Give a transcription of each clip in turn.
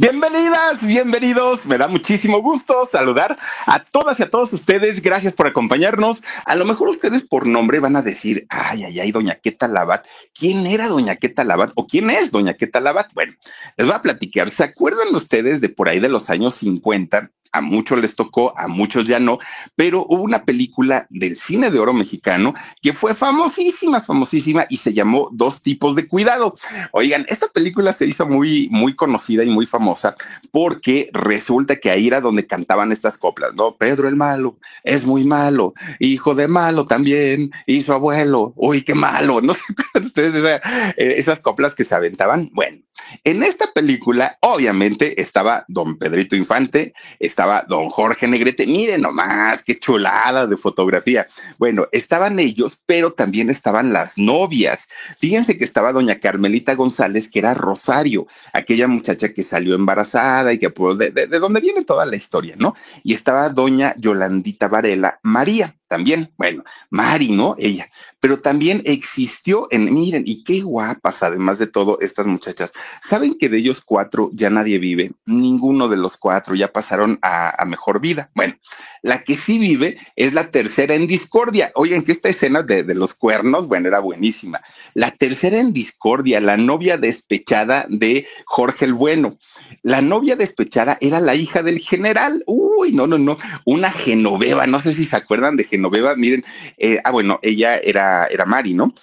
Bienvenidas, bienvenidos. Me da muchísimo gusto saludar a todas y a todos ustedes. Gracias por acompañarnos. A lo mejor ustedes por nombre van a decir, ay, ay, ay, doña Queta Labat. ¿Quién era doña Queta Labat o quién es doña Queta Labat? Bueno, les voy a platicar. ¿Se acuerdan ustedes de por ahí de los años 50? A muchos les tocó, a muchos ya no, pero hubo una película del cine de oro mexicano que fue famosísima, famosísima y se llamó Dos tipos de cuidado. Oigan, esta película se hizo muy, muy conocida y muy famosa porque resulta que ahí era donde cantaban estas coplas, ¿no? Pedro el malo es muy malo, hijo de malo también, y su abuelo, uy, qué malo, no sé ustedes eh, esas coplas que se aventaban. Bueno, en esta película, obviamente, estaba don Pedrito Infante, estaba don Jorge Negrete. Miren nomás, qué chulada de fotografía. Bueno, estaban ellos, pero también estaban las novias. Fíjense que estaba doña Carmelita González, que era Rosario, aquella muchacha que salió embarazada y que, pues, de, de, de donde viene toda la historia, ¿no? Y estaba doña Yolandita Varela, María también, bueno, Mari, ¿no? Ella, pero también existió en, miren, y qué guapas, además de todo, estas muchachas. ¿Saben que de ellos cuatro ya nadie vive? Ninguno de los cuatro ya pasaron a, mejor vida. Bueno, la que sí vive es la tercera en discordia. Oigan, que esta escena de, de los cuernos, bueno, era buenísima. La tercera en discordia, la novia despechada de Jorge el Bueno. La novia despechada era la hija del general. Uy, no, no, no, una genoveva, no sé si se acuerdan de Genoveva, miren, eh, ah, bueno, ella era, era Mari, ¿no?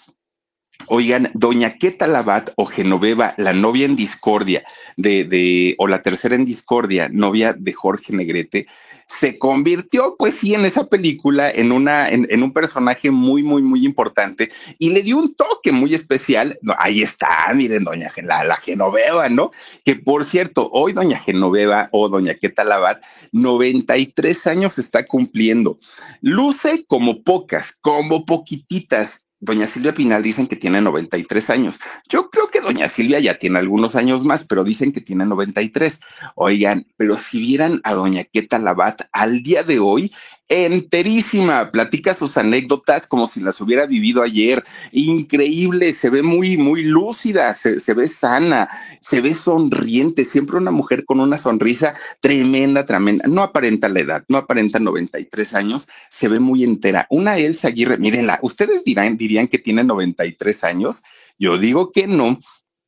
Oigan, doña Queta Labat o Genoveva, la novia en discordia de, de, o la tercera en discordia, novia de Jorge Negrete, se convirtió, pues sí, en esa película, en una, en, un personaje muy, muy, muy importante y le dio un toque muy especial. Ahí está, miren, doña la Genoveva, ¿no? Que por cierto, hoy doña Genoveva o doña Queta Labat, 93 años está cumpliendo. Luce como pocas, como poquititas Doña Silvia Pinal dicen que tiene 93 años. Yo creo que doña Silvia ya tiene algunos años más, pero dicen que tiene 93. Oigan, pero si vieran a doña Queta Labat al día de hoy, enterísima, platica sus anécdotas como si las hubiera vivido ayer, increíble, se ve muy, muy lúcida, se, ve sana, se ve sonriente, siempre una mujer con una sonrisa tremenda, tremenda, no aparenta la edad, no aparenta 93 años, se ve muy entera. Una Elsa Aguirre, mírenla, ustedes dirán, dirían que tiene 93 años, yo digo que no,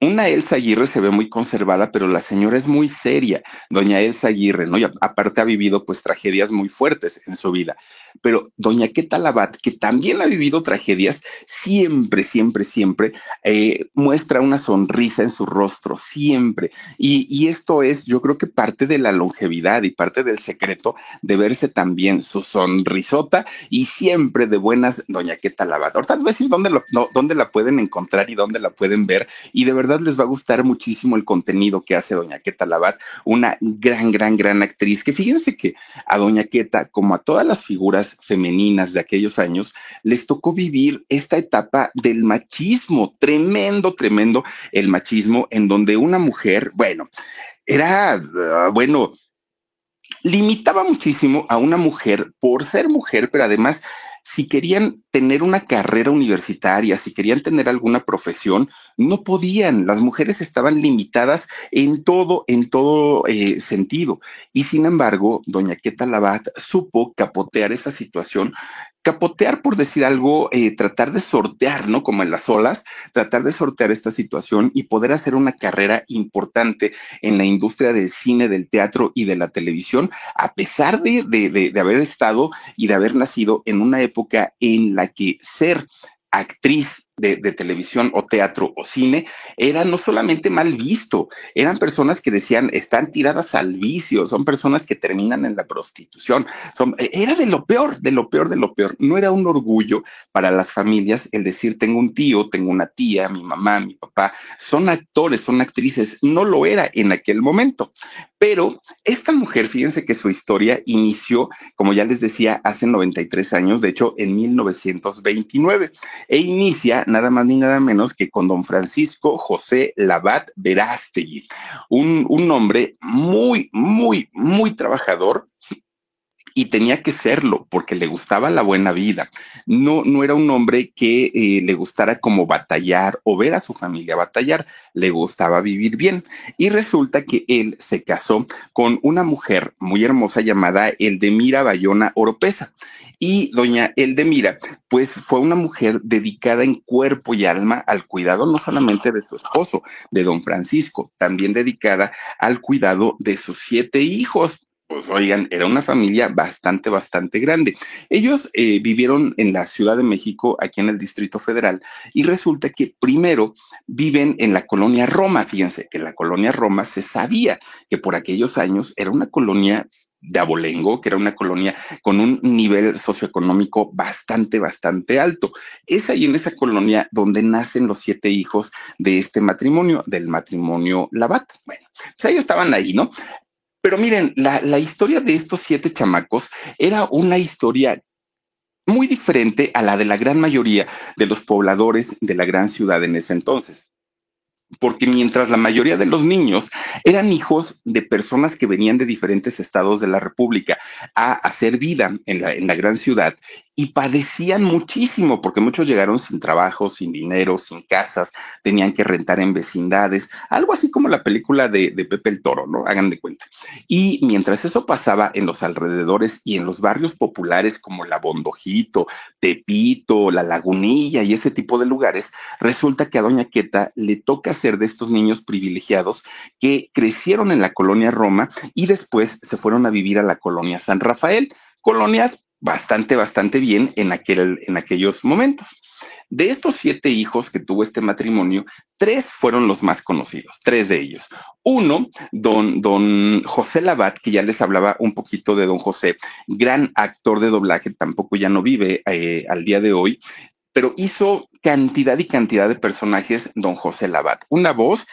una Elsa Aguirre se ve muy conservada, pero la señora es muy seria, doña Elsa Aguirre, ¿no? Y aparte ha vivido pues tragedias muy fuertes en su vida. Pero doña Queta Labat, que también ha vivido tragedias, siempre, siempre, siempre eh, muestra una sonrisa en su rostro, siempre. Y, esto es, yo creo que parte de la longevidad y parte del secreto de verse también su sonrisota y siempre de buenas doña Queta Labat. Ahorita voy a decir dónde, dónde la pueden encontrar y dónde la pueden ver. Y de verdad les va a gustar muchísimo el contenido que hace Doña Queta Labat, una gran, gran, gran actriz, que fíjense que a Doña Queta, como a todas las figuras femeninas de aquellos años, les tocó vivir esta etapa del machismo, tremendo, tremendo el machismo, en donde una mujer, bueno, era, uh, bueno, limitaba muchísimo a una mujer por ser mujer, pero además si querían tener una carrera universitaria, si querían tener alguna profesión, no podían. Las mujeres estaban limitadas en todo, en todo eh, sentido. Y sin embargo, doña Queta Labat supo capotear esa situación capotear, por decir algo, eh, tratar de sortear, ¿no? Como en las olas, tratar de sortear esta situación y poder hacer una carrera importante en la industria del cine, del teatro y de la televisión, a pesar de, de, de, de haber estado y de haber nacido en una época en la que ser actriz de, televisión o teatro o cine era no solamente mal visto, eran personas que decían están tiradas al vicio, son personas que terminan en la prostitución, son, e, era de lo peor, de lo peor, de lo peor. No era un orgullo para las familias el decir tengo un tío, tengo una tía, mi mamá, mi papá, son actores, son actrices, no lo era en aquel momento. Pero esta mujer, fíjense que su historia inició, como ya les decía, hace 93 años, de hecho en 1929, e inicia nada más ni nada menos que con don Francisco José Labat Verástegui, un, un hombre muy, muy, muy trabajador y tenía que serlo porque le gustaba la buena vida. No, no era un hombre que eh, le gustara como batallar o ver a su familia batallar, le gustaba vivir bien. Y resulta que él se casó con una mujer muy hermosa llamada Eldemira Bayona Oropesa. Y doña Eldemira, pues fue una mujer dedicada en cuerpo y alma al cuidado no solamente de su esposo, de don Francisco, también dedicada al cuidado de sus siete hijos pues oigan, era una familia bastante, bastante grande. Ellos eh, vivieron en la Ciudad de México, aquí en el Distrito Federal, y resulta que primero viven en la colonia Roma. Fíjense que la colonia Roma se sabía que por aquellos años era una colonia de abolengo, que era una colonia con un nivel socioeconómico bastante, bastante alto. Es ahí en esa colonia donde nacen los siete hijos de este matrimonio, del matrimonio Labat. Bueno, pues ellos estaban ahí, ¿no? Pero miren, la, la historia de estos siete chamacos era una historia muy diferente a la de la gran mayoría de los pobladores de la gran ciudad en ese entonces porque mientras la mayoría de los niños eran hijos de personas que venían de diferentes estados de la República a hacer vida en la, gran ciudad y padecían muchísimo porque muchos llegaron sin trabajo, sin dinero, sin casas, tenían que rentar en vecindades, algo así como la película de, de, Pepe el Toro, ¿no? Hagan de cuenta. Y mientras eso pasaba en los alrededores y en los barrios populares como La Bondojito, Tepito, La Lagunilla y ese tipo de lugares, resulta que a Doña Queta le toca ser de estos niños privilegiados que crecieron en la colonia Roma y después se fueron a vivir a la colonia San Rafael, colonias bastante, bastante bien en, aquel, en aquellos momentos. De estos siete hijos que tuvo este matrimonio, tres fueron los más conocidos, tres de ellos. Uno, don, don José Labat, que ya les hablaba un poquito de don José, gran actor de doblaje, tampoco ya no vive eh, al día de hoy, pero hizo cantidad y cantidad de personajes don José Labat. Una voz,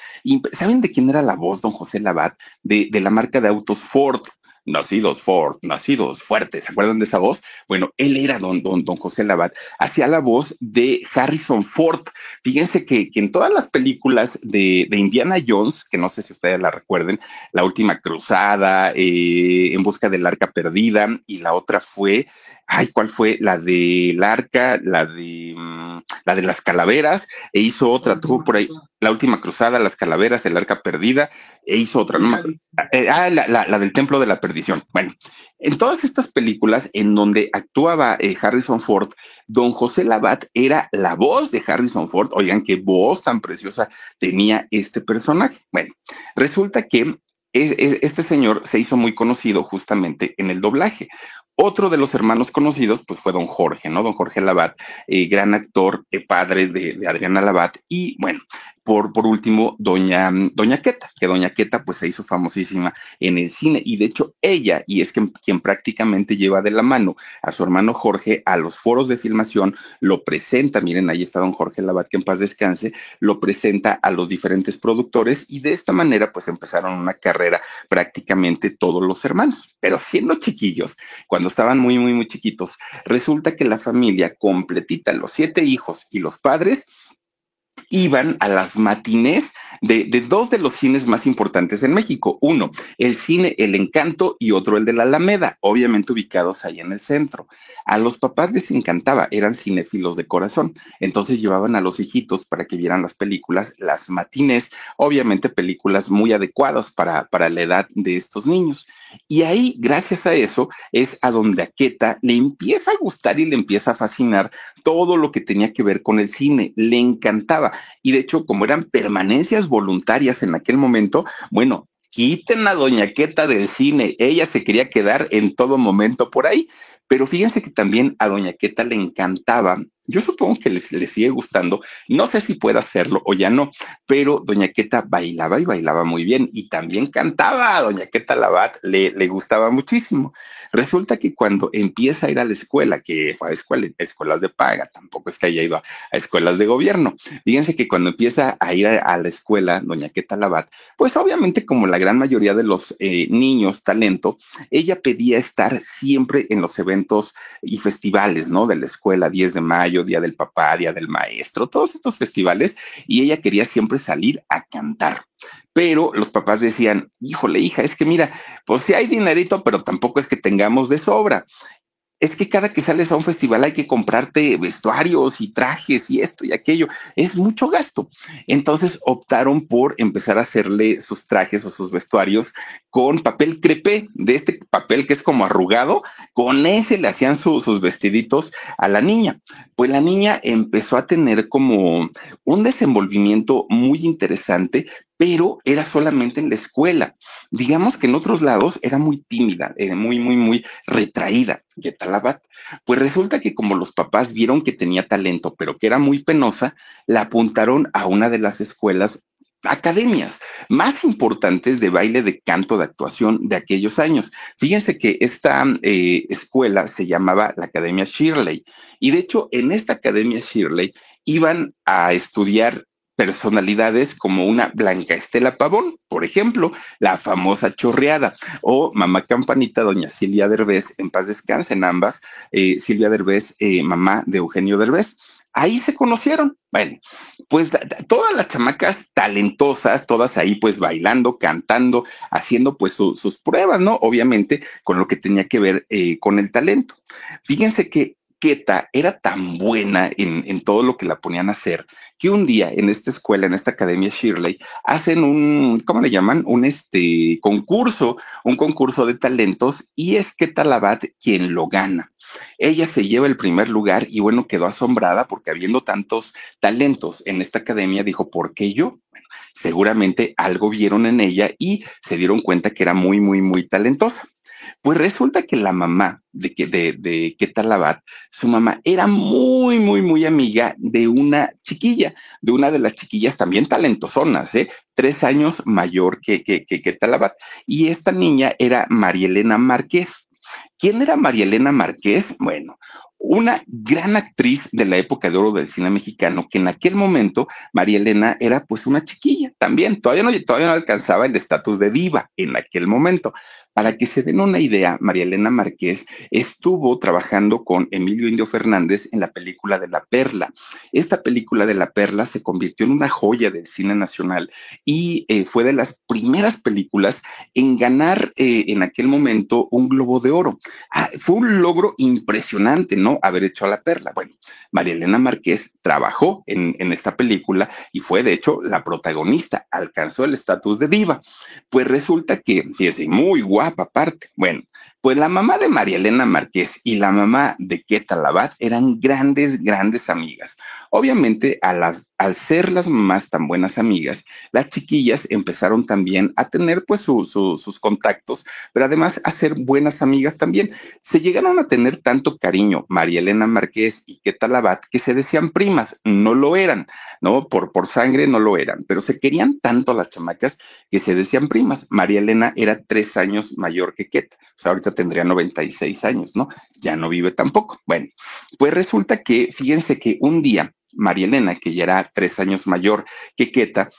¿saben de quién era la voz don José Labat? De, de la marca de autos Ford nacidos Ford, nacidos fuertes, ¿se acuerdan de esa voz? Bueno, él era don, don, don José Labat, hacía la voz de Harrison Ford. Fíjense que, que en todas las películas de, de, Indiana Jones, que no sé si ustedes la recuerden, La Última Cruzada, eh, En Busca del Arca Perdida, y la otra fue, ay, ¿cuál fue? La del Arca, la de, mm, la de las calaveras, e hizo otra, tuvo por ahí, La Última Cruzada, Las Calaveras, El Arca Perdida, e hizo otra, no me eh, ah, la, la, la, del Templo de la Perdición. Bueno, en todas estas películas en donde actuaba eh, Harrison Ford, don José Labat era la voz de Harrison Ford. Oigan, qué voz tan preciosa tenía este personaje. Bueno, resulta que este señor se hizo muy conocido justamente en el doblaje. Otro de los hermanos conocidos, pues fue don Jorge, ¿no? Don Jorge Labat, eh, gran actor, eh, padre de, de, Adriana Labat. Y bueno, por, por último, doña, doña Queta, que doña Queta pues se hizo famosísima en el cine. Y de hecho, ella, y es que, quien prácticamente lleva de la mano a su hermano Jorge a los foros de filmación, lo presenta, miren, ahí está don Jorge Labat, que en paz descanse, lo presenta a los diferentes productores y de esta manera pues empezaron una carrera prácticamente todos los hermanos. Pero siendo chiquillos, cuando estaban muy, muy, muy chiquitos, resulta que la familia completita, los siete hijos y los padres, iban a las matinés de, de, dos de los cines más importantes en México. Uno, el cine El Encanto y otro el de la Alameda, obviamente ubicados ahí en el centro. A los papás les encantaba, eran cinéfilos de corazón. Entonces llevaban a los hijitos para que vieran las películas, las matinés, obviamente películas muy adecuadas para, para la edad de estos niños. Y ahí, gracias a eso, es a donde a Queta le empieza a gustar y le empieza a fascinar todo lo que tenía que ver con el cine. Le encantaba. Y de hecho, como eran permanencias voluntarias en aquel momento, bueno, quiten a Doña Queta del cine. Ella se quería quedar en todo momento por ahí. Pero fíjense que también a Doña Queta le encantaba yo supongo que les, sigue gustando. No sé si puede hacerlo o ya no, pero Doña Queta bailaba y bailaba muy bien y también cantaba. Doña Queta Labat le, le gustaba muchísimo. Resulta que cuando empieza a ir a la escuela, que fue a escuela, escuelas de paga, tampoco es que haya ido a, escuelas de gobierno. Fíjense que cuando empieza a ir a, a, la escuela, Doña Queta Labat, pues obviamente como la gran mayoría de los eh, niños talento, ella pedía estar siempre en los eventos y festivales, ¿no? De la escuela, 10 de mayo Día del Papá, Día del Maestro, todos estos festivales, y ella quería siempre salir a cantar. pero los papás decían, híjole, hija, es que mira, pues sí hay dinerito, pero tampoco es que tengamos de sobra es que cada que sales a un festival hay que comprarte vestuarios y trajes y esto y aquello. Es mucho gasto. Entonces optaron por empezar a hacerle sus trajes o sus vestuarios con papel crepé, de este papel que es como arrugado. Con ese le hacían sus vestiditos a la niña. Pues la niña empezó a tener como un desenvolvimiento muy interesante pero era solamente en la escuela. Digamos que en otros lados era muy tímida, eh, muy, muy, muy retraída, Getalabat. Pues resulta que como los papás vieron que tenía talento, pero que era muy penosa, la apuntaron a una de las escuelas academias más importantes de baile, de canto, de actuación de aquellos años. Fíjense que esta eh, escuela se llamaba la Academia Shirley y de hecho en esta Academia Shirley iban a estudiar personalidades como una Blanca Estela Pavón, por ejemplo, la famosa chorreada, o mamá campanita, doña Silvia Derbez, en paz descansen ambas, eh, Silvia Derbez, eh, mamá de Eugenio Derbez. Ahí se conocieron. Bueno, pues todas las chamacas talentosas, todas ahí pues bailando, cantando, haciendo pues sus pruebas, ¿no? Obviamente con lo que tenía que ver eh, con el talento. Fíjense que Keta era tan buena en, en, todo lo que la ponían a hacer que un día en esta escuela, en esta academia Shirley, hacen un, ¿cómo le llaman? Un este concurso, un concurso de talentos y es Keta Labat quien lo gana. Ella se lleva el primer lugar y bueno, quedó asombrada porque habiendo tantos talentos en esta academia, dijo, ¿por qué yo? Bueno, seguramente algo vieron en ella y se dieron cuenta que era muy, muy, muy talentosa. Pues resulta que la mamá de, de, de Ketalabat, su mamá era muy, muy, muy amiga de una chiquilla, de una de las chiquillas también talentosonas, ¿eh? tres años mayor que, que, que. Y esta niña era María Elena Márquez. ¿Quién era María Elena Márquez? Bueno, una gran actriz de la época de oro del cine mexicano, que en aquel momento María Elena era pues una chiquilla también, todavía no, todavía no alcanzaba el estatus de diva en aquel momento, para que se den una idea, María Elena Márquez estuvo trabajando con Emilio Indio Fernández en la película de La Perla. Esta película de La Perla se convirtió en una joya del cine nacional y eh, fue de las primeras películas en ganar eh, en aquel momento un Globo de Oro. Ah, fue un logro impresionante, ¿no? Haber hecho a La Perla. Bueno, María Elena Márquez trabajó en, en esta película y fue de hecho la protagonista, alcanzó el estatus de viva. Pues resulta que, fíjense, muy aparte. Bueno, pues la mamá de María Elena Márquez y la mamá de Queta Labat eran grandes, grandes amigas. Obviamente, a las, al ser las mamás tan buenas amigas, las chiquillas empezaron también a tener pues sus contactos, pero además a ser buenas amigas también. Se llegaron a tener tanto cariño María Elena Márquez y Queta Labat que se decían primas, no lo eran, ¿no? Por, por sangre no lo eran, pero se querían tanto las chamacas que se decían primas. María Elena era tres años mayor que Queta, o sea, ahorita tendría 96 años, ¿no? Ya no vive tampoco. Bueno, pues resulta que, fíjense que un día, María Elena, que ya era tres años mayor que Queta,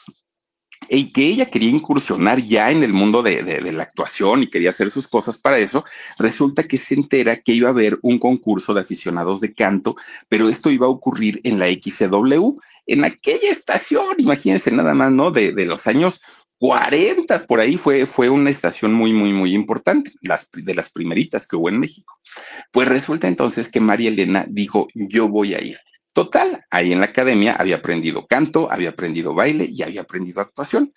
y que ella quería incursionar ya en el mundo de, la actuación y quería hacer sus cosas para eso, resulta que se entera que iba a haber un concurso de aficionados de canto, pero esto iba a ocurrir en la XCW, en aquella estación, imagínense nada más, ¿no? De, los años 40 por ahí fue, fue una estación muy, muy, muy importante, de las primeritas que hubo en México. Pues resulta entonces que María Elena dijo, yo voy a ir. Total, ahí en la academia había aprendido canto, había aprendido baile y había aprendido actuación.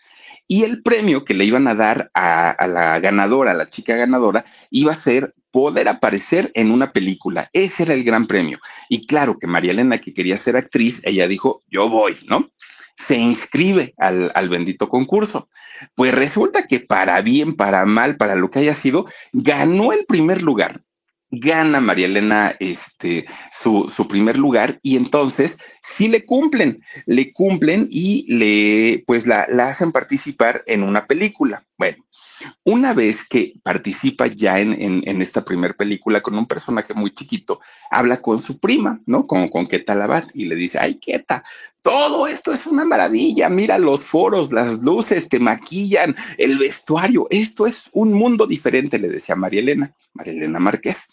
Y el premio que le iban a dar a, la ganadora, a la chica ganadora, iba a ser poder aparecer en una película. Ese era el gran premio. Y claro que María Elena, que quería ser actriz, ella dijo, yo voy, ¿no? se inscribe al, bendito concurso. Pues resulta que para bien, para mal, para lo que haya sido, ganó el primer lugar. Gana María Elena este, su, su primer lugar y entonces sí le cumplen, le cumplen y le, pues la, la hacen participar en una película. Bueno, una vez que participa ya en, en, en esta primera película con un personaje muy chiquito, habla con su prima, ¿no? Con, con Keta Labat y le dice, ay, Keta, todo esto es una maravilla, mira los foros, las luces, te maquillan, el vestuario, esto es un mundo diferente, le decía María Elena, María Elena Márquez.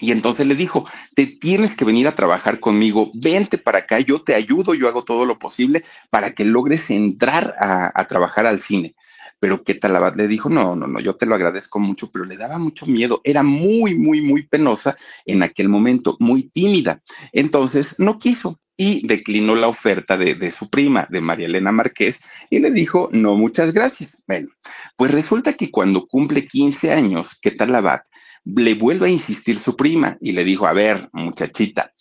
Y entonces le dijo, te tienes que venir a trabajar conmigo, vente para acá, yo te ayudo, yo hago todo lo posible para que logres entrar a, trabajar al cine. Pero ¿qué tal? Le dijo, no, no, no, yo te lo agradezco mucho, pero le daba mucho miedo, era muy, muy, muy penosa en aquel momento, muy tímida. Entonces no quiso y declinó la oferta de, su prima, de María Elena Márquez, y le dijo, no, muchas gracias. Bueno, pues resulta que cuando cumple 15 años, ¿qué tal Abad? le vuelve a insistir su prima y le dijo, a ver, muchachita,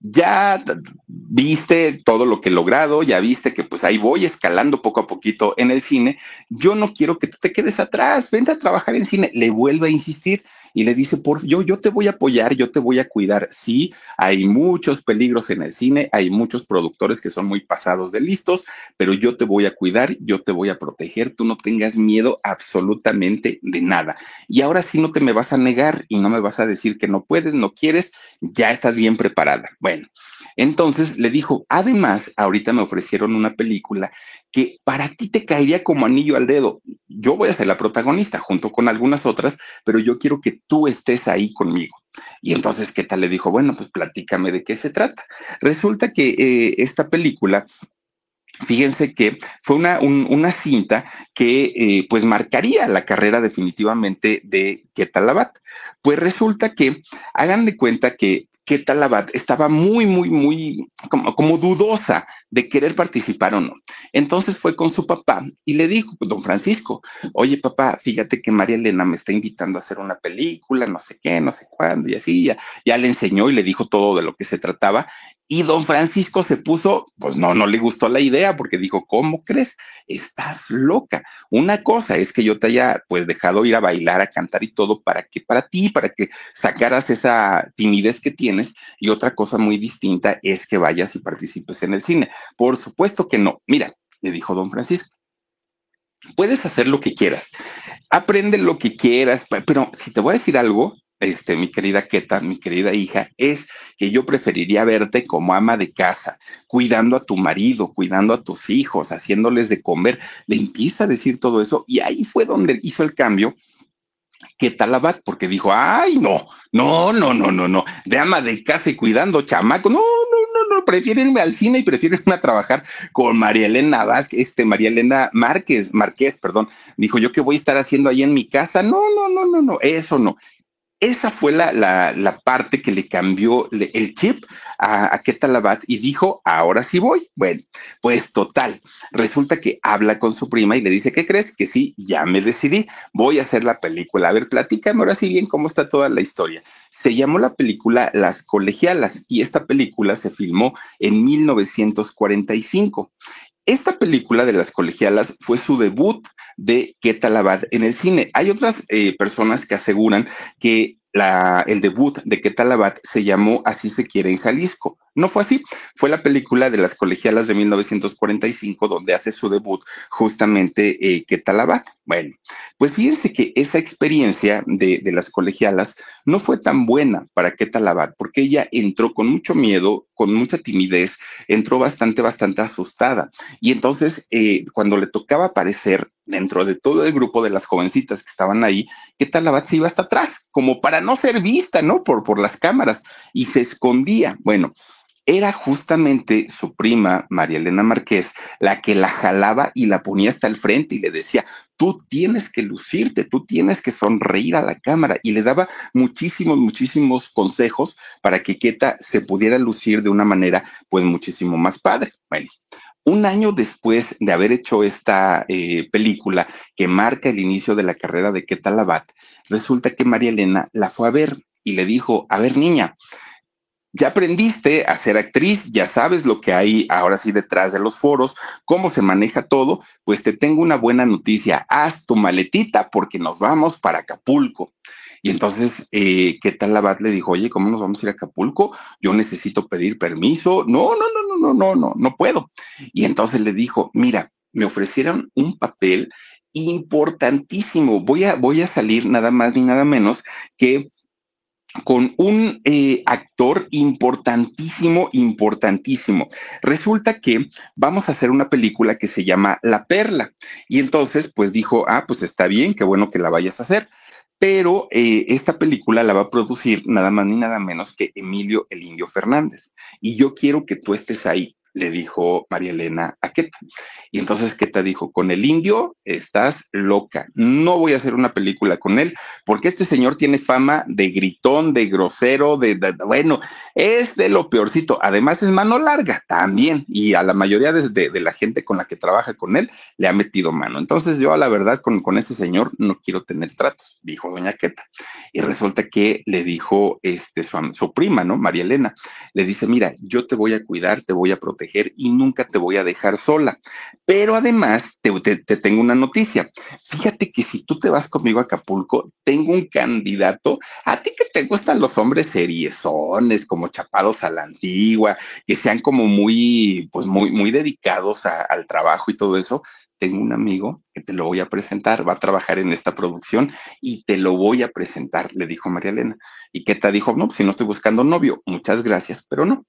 ya viste todo lo que he logrado, ya viste que pues ahí voy escalando poco a poquito en el cine, yo no quiero que tú te quedes atrás, vente a trabajar en cine, le vuelve a insistir y le dice, por yo, yo te voy a apoyar, yo te voy a cuidar. Sí, hay muchos peligros en el cine, hay muchos productores que son muy pasados de listos, pero yo te voy a cuidar, yo te voy a proteger, tú no tengas miedo absolutamente de nada. Y ahora sí no te me vas a negar y no me vas a decir que no puedes, no quieres, ya estás bien preparada. Bueno, entonces le dijo, además, ahorita me ofrecieron una película que para ti te caería como anillo al dedo. Yo voy a ser la protagonista junto con algunas otras, pero yo quiero que tú estés ahí conmigo. Y entonces, ¿qué tal? Le dijo, bueno, pues platícame de qué se trata. Resulta que eh, esta película Fíjense que fue una, una cinta que eh, pues marcaría la carrera definitivamente de Ketalabat. Pues resulta que hagan de cuenta que que Talabat estaba muy, muy, muy como, como, dudosa de querer participar o no. Entonces fue con su papá y le dijo, don Francisco, oye papá, fíjate que María Elena me está invitando a hacer una película, no sé qué, no sé cuándo, y así, ya, ya le enseñó y le dijo todo de lo que se trataba. Y don Francisco se puso, pues no, no le gustó la idea porque dijo, ¿cómo crees? Estás loca. Una cosa es que yo te haya pues dejado ir a bailar, a cantar y todo para que, para ti, para que sacaras esa timidez que tienes. Y otra cosa muy distinta es que vayas y participes en el cine. Por supuesto que no. Mira, le dijo don Francisco. Puedes hacer lo que quieras, aprende lo que quieras, pero si te voy a decir algo, este, mi querida Keta, mi querida hija, es que yo preferiría verte como ama de casa, cuidando a tu marido, cuidando a tus hijos, haciéndoles de comer. Le empieza a decir todo eso y ahí fue donde hizo el cambio que Talabat, porque dijo, ay, no, no, no, no, no, no, de ama de casa y cuidando chamaco, no, no, no, no, prefieren al cine y prefieren a trabajar con María Elena Vázquez, este, María Elena Márquez, Márquez, perdón, dijo, yo qué voy a estar haciendo ahí en mi casa, no, no, no, no, no, eso no, esa fue la, la, parte que le cambió el chip a, a Ketalabat y dijo, ahora sí voy. Bueno, pues total, resulta que habla con su prima y le dice, ¿qué crees? Que sí, ya me decidí, voy a hacer la película. A ver, platícame ahora sí bien cómo está toda la historia. Se llamó la película Las Colegialas y esta película se filmó en 1945. Esta película de las colegialas fue su debut de Ketalabad en el cine. Hay otras eh, personas que aseguran que la, el debut de Ketalabad se llamó Así se quiere en Jalisco. No fue así, fue la película de las colegialas de 1945 donde hace su debut justamente eh, Ketalabat. Bueno, pues fíjense que esa experiencia de, de, las colegialas no fue tan buena para Ketalabat porque ella entró con mucho miedo, con mucha timidez, entró bastante, bastante asustada. Y entonces, eh, cuando le tocaba aparecer dentro de todo el grupo de las jovencitas que estaban ahí, Ketalabat se iba hasta atrás, como para no ser vista, ¿no? Por, por las cámaras, y se escondía. Bueno, era justamente su prima, María Elena Márquez, la que la jalaba y la ponía hasta el frente y le decía, tú tienes que lucirte, tú tienes que sonreír a la cámara. Y le daba muchísimos, muchísimos consejos para que Keta se pudiera lucir de una manera, pues, muchísimo más padre. Bueno. Un año después de haber hecho esta eh, película que marca el inicio de la carrera de Keta Labat, resulta que María Elena la fue a ver y le dijo, a ver niña, ya aprendiste a ser actriz, ya sabes lo que hay ahora sí detrás de los foros, cómo se maneja todo, pues te tengo una buena noticia, haz tu maletita porque nos vamos para Acapulco. Y entonces, eh, ¿qué tal la Bat le dijo, oye, ¿cómo nos vamos a ir a Acapulco? Yo necesito pedir permiso. No, no, no, no, no, no, no, no puedo. Y entonces le dijo, mira, me ofrecieron un papel importantísimo. Voy a, voy a salir nada más ni nada menos que con un eh, actor importantísimo, importantísimo. Resulta que vamos a hacer una película que se llama La Perla. Y entonces, pues dijo, ah, pues está bien, qué bueno que la vayas a hacer. pero eh, esta película la va a producir nada más ni nada menos que Emilio el Indio Fernández. Y yo quiero que tú estés ahí le dijo María Elena a Keta. Y entonces Keta dijo, con el indio estás loca, no voy a hacer una película con él, porque este señor tiene fama de gritón, de grosero, de, bueno, es de lo peorcito. Además es mano larga también, y a la mayoría de, de, la gente con la que trabaja con él le ha metido mano. Entonces yo a la verdad con, con este señor no quiero tener tratos, dijo doña Keta. Y resulta que le dijo este, su, su prima, ¿no? María Elena, le dice, mira, yo te voy a cuidar, te voy a proteger y nunca te voy a dejar sola. Pero además, te, tengo una noticia. Fíjate que si tú te vas conmigo a Acapulco, tengo un candidato. A ti que te gustan los hombres seriezones, como chapados a la antigua, que sean como muy, pues muy, muy dedicados al trabajo y todo eso tengo un amigo que te lo voy a presentar, va a trabajar en esta producción y te lo voy a presentar, le dijo María Elena. Y te dijo, no, pues si no estoy buscando novio, muchas gracias, pero no.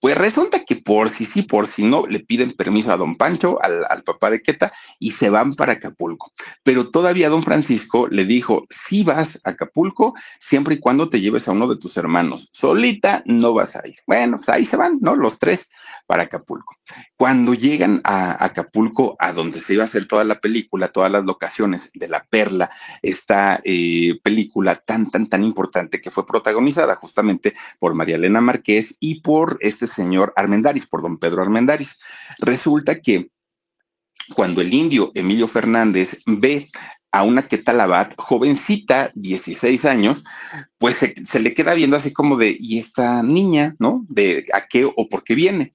Pues resulta que por si sí, por si no, le piden permiso a don Pancho, al, papá de Queta, y se van para Acapulco. Pero todavía don Francisco le dijo, si vas a Acapulco, siempre y cuando te lleves a uno de tus hermanos. Solita no vas a ir. Bueno, pues ahí se van, ¿no? Los tres para Acapulco. Cuando llegan a Acapulco, a donde se iba a hacer toda la película, todas las locaciones de La Perla, esta eh, película tan, tan, tan importante que fue protagonizada justamente por María Elena Márquez y por este señor Armendaris, por don Pedro Armendaris. Resulta que cuando el indio Emilio Fernández ve a una Ketalabat, jovencita, 16 años, pues se, se, le queda viendo así como de, ¿y esta niña, no? De a qué o por qué viene.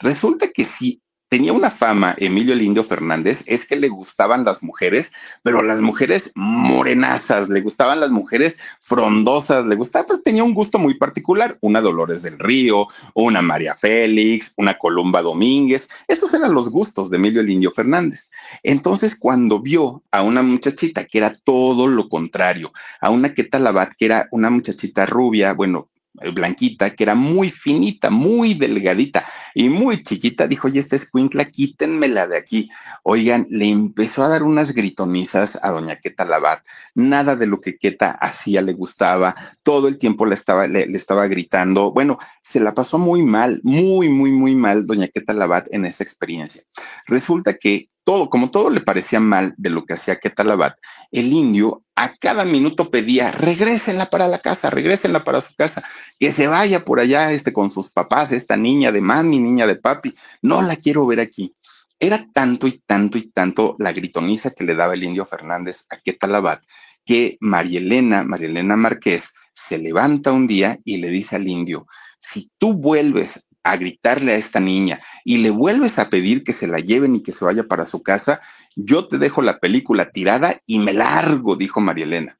Resulta que sí, tenía una fama, Emilio el Indio Fernández, es que le gustaban las mujeres, pero las mujeres morenazas, le gustaban las mujeres frondosas, le gustaba, pues tenía un gusto muy particular, una Dolores del Río, una María Félix, una Columba Domínguez, esos eran los gustos de Emilio el Indio Fernández. Entonces, cuando vio a una muchachita que era todo lo contrario, a una Queta Labat, que era una muchachita rubia, bueno, blanquita, que era muy finita, muy delgadita y muy chiquita, dijo, oye, esta escuincla, quítenmela de aquí. Oigan, le empezó a dar unas gritonizas a doña Queta Labat. Nada de lo que Queta hacía le gustaba, todo el tiempo le estaba, le, estaba gritando. Bueno, se la pasó muy mal, muy, muy, muy mal doña Queta Labat en esa experiencia. Resulta que todo, como todo le parecía mal de lo que hacía Ketalabat, el indio a cada minuto pedía, regrésenla para la casa, regrésenla para su casa, que se vaya por allá este, con sus papás, esta niña de mami, niña de papi, no la quiero ver aquí. Era tanto y tanto y tanto la gritoniza que le daba el indio Fernández a Ketalabat, que María Elena, María Elena Márquez, se levanta un día y le dice al indio, si tú vuelves a gritarle a esta niña y le vuelves a pedir que se la lleven y que se vaya para su casa, yo te dejo la película tirada y me largo, dijo María Elena.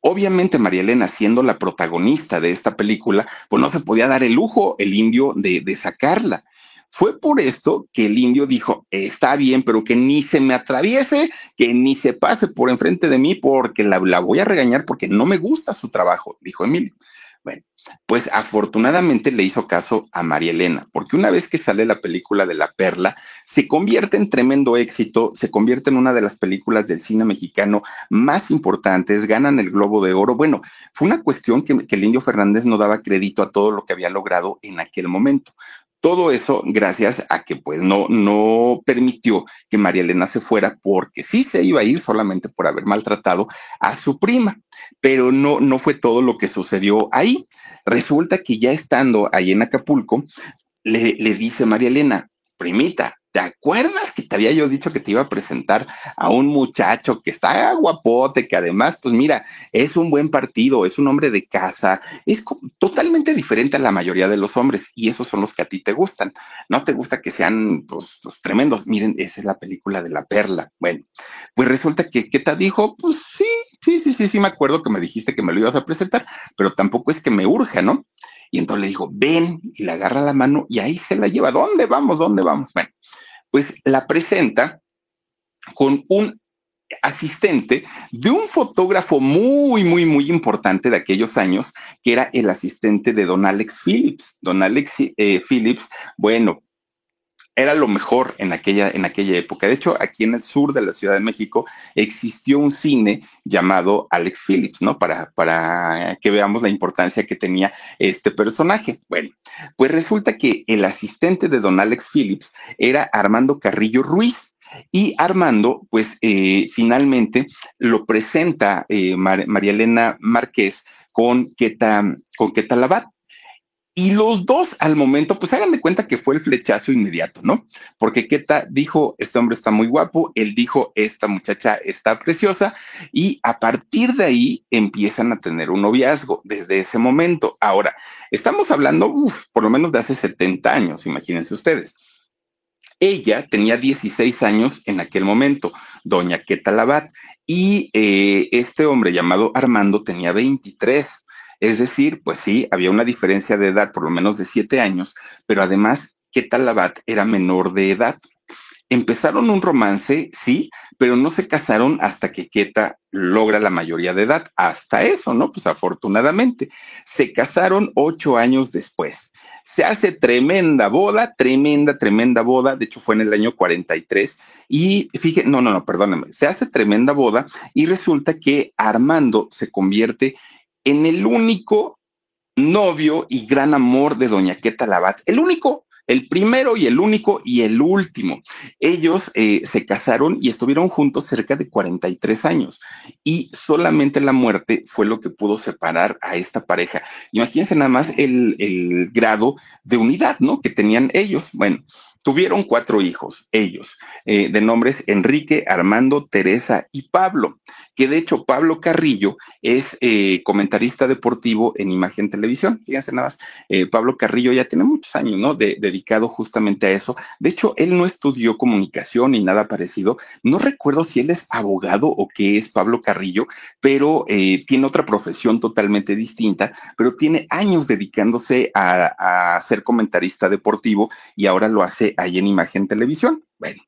Obviamente María Elena, siendo la protagonista de esta película, pues no se podía dar el lujo el indio de, sacarla. Fue por esto que el indio dijo, está bien, pero que ni se me atraviese, que ni se pase por enfrente de mí porque la, la voy a regañar porque no me gusta su trabajo, dijo Emilio. Pues afortunadamente le hizo caso a María Elena, porque una vez que sale la película de La Perla, se convierte en tremendo éxito, se convierte en una de las películas del cine mexicano más importantes, ganan el Globo de Oro. Bueno, fue una cuestión que, que el Indio Fernández no daba crédito a todo lo que había logrado en aquel momento. Todo eso gracias a que pues no, no permitió que María Elena se fuera porque sí se iba a ir solamente por haber maltratado a su prima, pero no, no fue todo lo que sucedió ahí. Resulta que ya estando ahí en Acapulco, le, le dice María Elena, primita, ¿Te acuerdas que te había yo dicho que te iba a presentar a un muchacho que está guapote, que además, pues mira, es un buen partido, es un hombre de casa, es totalmente diferente a la mayoría de los hombres y esos son los que a ti te gustan. No te gusta que sean pues, pues tremendos. Miren, esa es la película de la perla. Bueno, pues resulta que ¿qué te dijo, pues sí, sí, sí, sí, sí, me acuerdo que me dijiste que me lo ibas a presentar, pero tampoco es que me urja, ¿no? Y entonces le dijo, ven, y le agarra la mano y ahí se la lleva. ¿Dónde vamos? ¿Dónde vamos? Bueno, pues la presenta con un asistente de un fotógrafo muy, muy, muy importante de aquellos años, que era el asistente de don Alex Phillips. Don Alex eh, Phillips, bueno, era lo mejor en aquella, en aquella época. De hecho, aquí en el sur de la Ciudad de México existió un cine llamado Alex Phillips, ¿no? Para, para que veamos la importancia que tenía este personaje. Bueno, pues resulta que el asistente de don Alex Phillips era Armando Carrillo Ruiz. Y Armando, pues eh, finalmente lo presenta eh, María Elena Márquez con Keta, con Keta Labat. Y los dos al momento, pues hagan de cuenta que fue el flechazo inmediato, ¿no? Porque Keta dijo, este hombre está muy guapo, él dijo, esta muchacha está preciosa, y a partir de ahí empiezan a tener un noviazgo desde ese momento. Ahora, estamos hablando, uf, por lo menos de hace 70 años, imagínense ustedes. Ella tenía 16 años en aquel momento, doña Keta Labat, y eh, este hombre llamado Armando tenía 23. Es decir, pues sí, había una diferencia de edad, por lo menos de siete años, pero además, Keta Labat era menor de edad. Empezaron un romance, sí, pero no se casaron hasta que Keta logra la mayoría de edad. Hasta eso, ¿no? Pues afortunadamente. Se casaron ocho años después. Se hace tremenda boda, tremenda, tremenda boda. De hecho, fue en el año 43. Y fíjense, no, no, no, perdónenme. Se hace tremenda boda y resulta que Armando se convierte en el único novio y gran amor de Doña Queta Labat, el único, el primero y el único y el último. Ellos eh, se casaron y estuvieron juntos cerca de 43 años y solamente la muerte fue lo que pudo separar a esta pareja. Imagínense nada más el, el grado de unidad, ¿no? Que tenían ellos. Bueno, Tuvieron cuatro hijos, ellos, eh, de nombres Enrique, Armando, Teresa y Pablo, que de hecho Pablo Carrillo es eh, comentarista deportivo en Imagen Televisión. Fíjense nada más, eh, Pablo Carrillo ya tiene muchos años, ¿no? dedicado justamente a eso. De hecho, él no estudió comunicación ni nada parecido. No recuerdo si él es abogado o qué es Pablo Carrillo, pero tiene otra profesión totalmente distinta, pero tiene años dedicándose a, a ser comentarista deportivo y ahora lo hace ahí en Imagen Televisión. Bueno,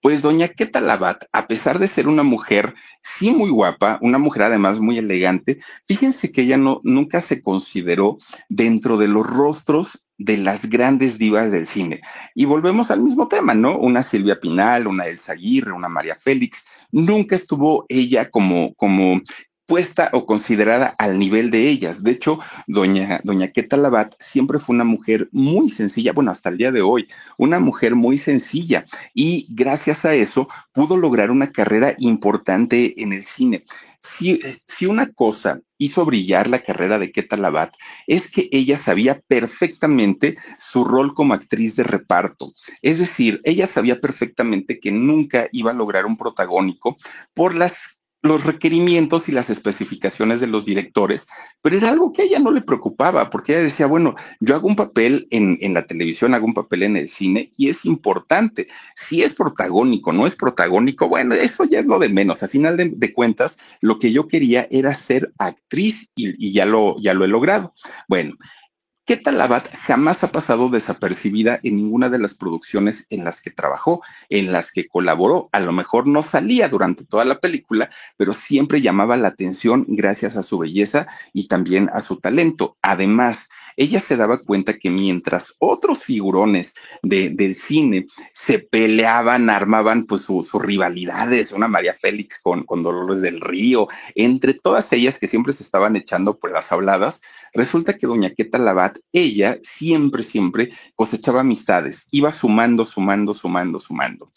pues doña Queta Labat, a pesar de ser una mujer sí muy guapa, una mujer además muy elegante, fíjense que ella no, nunca se consideró dentro de los rostros de las grandes divas del cine. Y volvemos al mismo tema, ¿no? Una Silvia Pinal, una Elsa Aguirre, una María Félix, nunca estuvo ella como, como puesta o considerada al nivel de ellas. De hecho, doña, doña Queta Labat siempre fue una mujer muy sencilla, bueno, hasta el día de hoy, una mujer muy sencilla y gracias a eso pudo lograr una carrera importante en el cine. Si, si, una cosa hizo brillar la carrera de Queta Labat es que ella sabía perfectamente su rol como actriz de reparto. Es decir, ella sabía perfectamente que nunca iba a lograr un protagónico por las los requerimientos y las especificaciones de los directores, pero era algo que a ella no le preocupaba, porque ella decía, bueno, yo hago un papel en, en, la televisión, hago un papel en el cine y es importante. Si es protagónico, no es protagónico, bueno, eso ya es lo de menos. A final de, cuentas, lo que yo quería era ser actriz y, y ya, lo, ya lo he logrado. Bueno, Keta Labat jamás ha pasado desapercibida en ninguna de las producciones en las que trabajó, en las que colaboró. A lo mejor no salía durante toda la película, pero siempre llamaba la atención gracias a su belleza y también a su talento. Además, ella se daba cuenta que mientras otros figurones de, del cine se peleaban, armaban pues sus rivalidades, una María Félix con, con Dolores del Río, entre todas ellas que siempre se estaban echando las habladas, resulta que doña Queta Labat, ella siempre, siempre cosechaba amistades, iba sumando, sumando, sumando, sumando.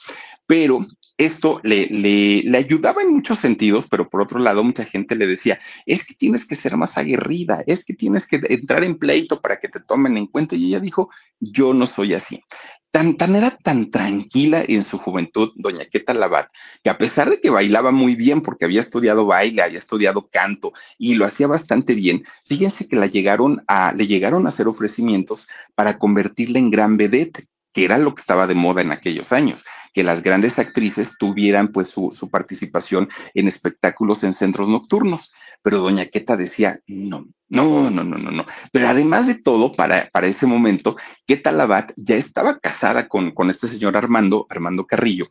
Pero esto le, le, le, ayudaba en muchos sentidos, pero por otro lado, mucha gente le decía, es que tienes que ser más aguerrida, es que tienes que entrar en pleito para que te tomen en cuenta. Y ella dijo, yo no soy así. Tan, tan era tan tranquila en su juventud, doña Queta Labat, que a pesar de que bailaba muy bien, porque había estudiado baile, había estudiado canto y lo hacía bastante bien, fíjense que llegaron a, le llegaron a hacer ofrecimientos para convertirla en gran vedette que era lo que estaba de moda en aquellos años, que las grandes actrices tuvieran pues su, participación en espectáculos en centros nocturnos. Pero doña Queta decía, no, no, no, no, no, no. Pero además de todo, para, para ese momento, Queta Labat ya estaba casada con, con este señor Armando, Armando Carrillo,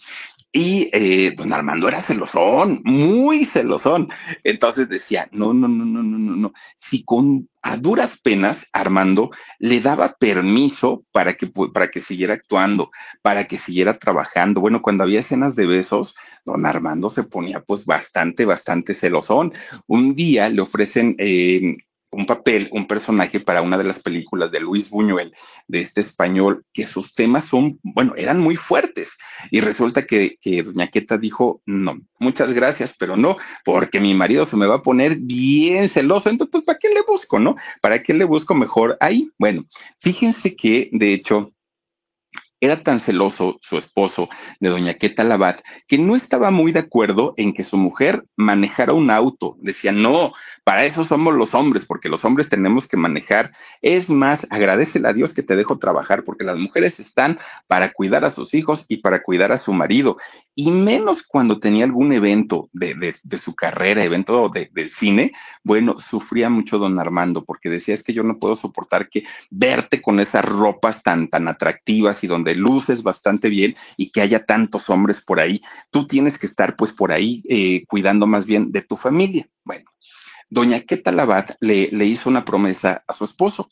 Y eh, don Armando era celosón, muy celosón. Entonces decía, no, no, no, no, no, no, no. Si con a duras penas Armando le daba permiso para que, para que siguiera actuando, para que siguiera trabajando. Bueno, cuando había escenas de besos, don Armando se ponía pues bastante, bastante celosón. Un día le ofrecen eh, un papel, un personaje para una de las películas de Luis Buñuel, de este español, que sus temas son, bueno, eran muy fuertes. Y resulta que, que Doña Queta dijo, no, muchas gracias, pero no, porque mi marido se me va a poner bien celoso. Entonces, pues, ¿para qué le busco, no? ¿Para qué le busco mejor ahí? Bueno, fíjense que, de hecho, era tan celoso su esposo de doña Queta Labat que no estaba muy de acuerdo en que su mujer manejara un auto. Decía, no, para eso somos los hombres, porque los hombres tenemos que manejar. Es más, agradecele a Dios que te dejo trabajar, porque las mujeres están para cuidar a sus hijos y para cuidar a su marido. Y menos cuando tenía algún evento de, su carrera, evento de, cine, bueno, sufría mucho don Armando, porque decía, es que yo no puedo soportar que verte con esas ropas tan, tan atractivas y donde luces bastante bien y que haya tantos hombres por ahí. Tú tienes que estar pues por ahí eh, cuidando más bien de tu familia. Bueno, doña Queta Labat le, le hizo una promesa a su esposo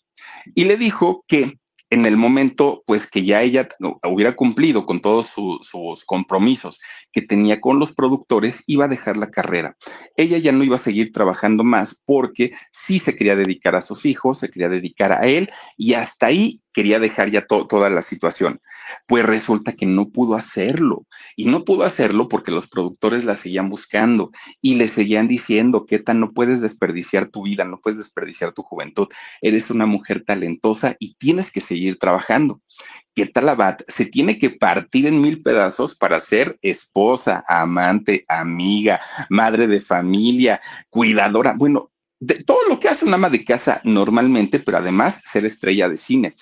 y le dijo que en el momento, pues que ya ella hubiera cumplido con todos sus compromisos que tenía con los productores, iba a dejar la carrera. Ella ya no iba a seguir trabajando más porque sí se quería dedicar a sus hijos, se quería dedicar a él y hasta ahí quería dejar ya toda la situación. Pues resulta que no pudo hacerlo. Y no pudo hacerlo porque los productores la seguían buscando y le seguían diciendo, tan no puedes desperdiciar tu vida, no puedes desperdiciar tu juventud. Eres una mujer talentosa y tienes que seguir trabajando. Que Abad se tiene que partir en mil pedazos para ser esposa, amante, amiga, madre de familia, cuidadora. Bueno, de todo lo que hace una ama de casa normalmente, pero además ser estrella de cine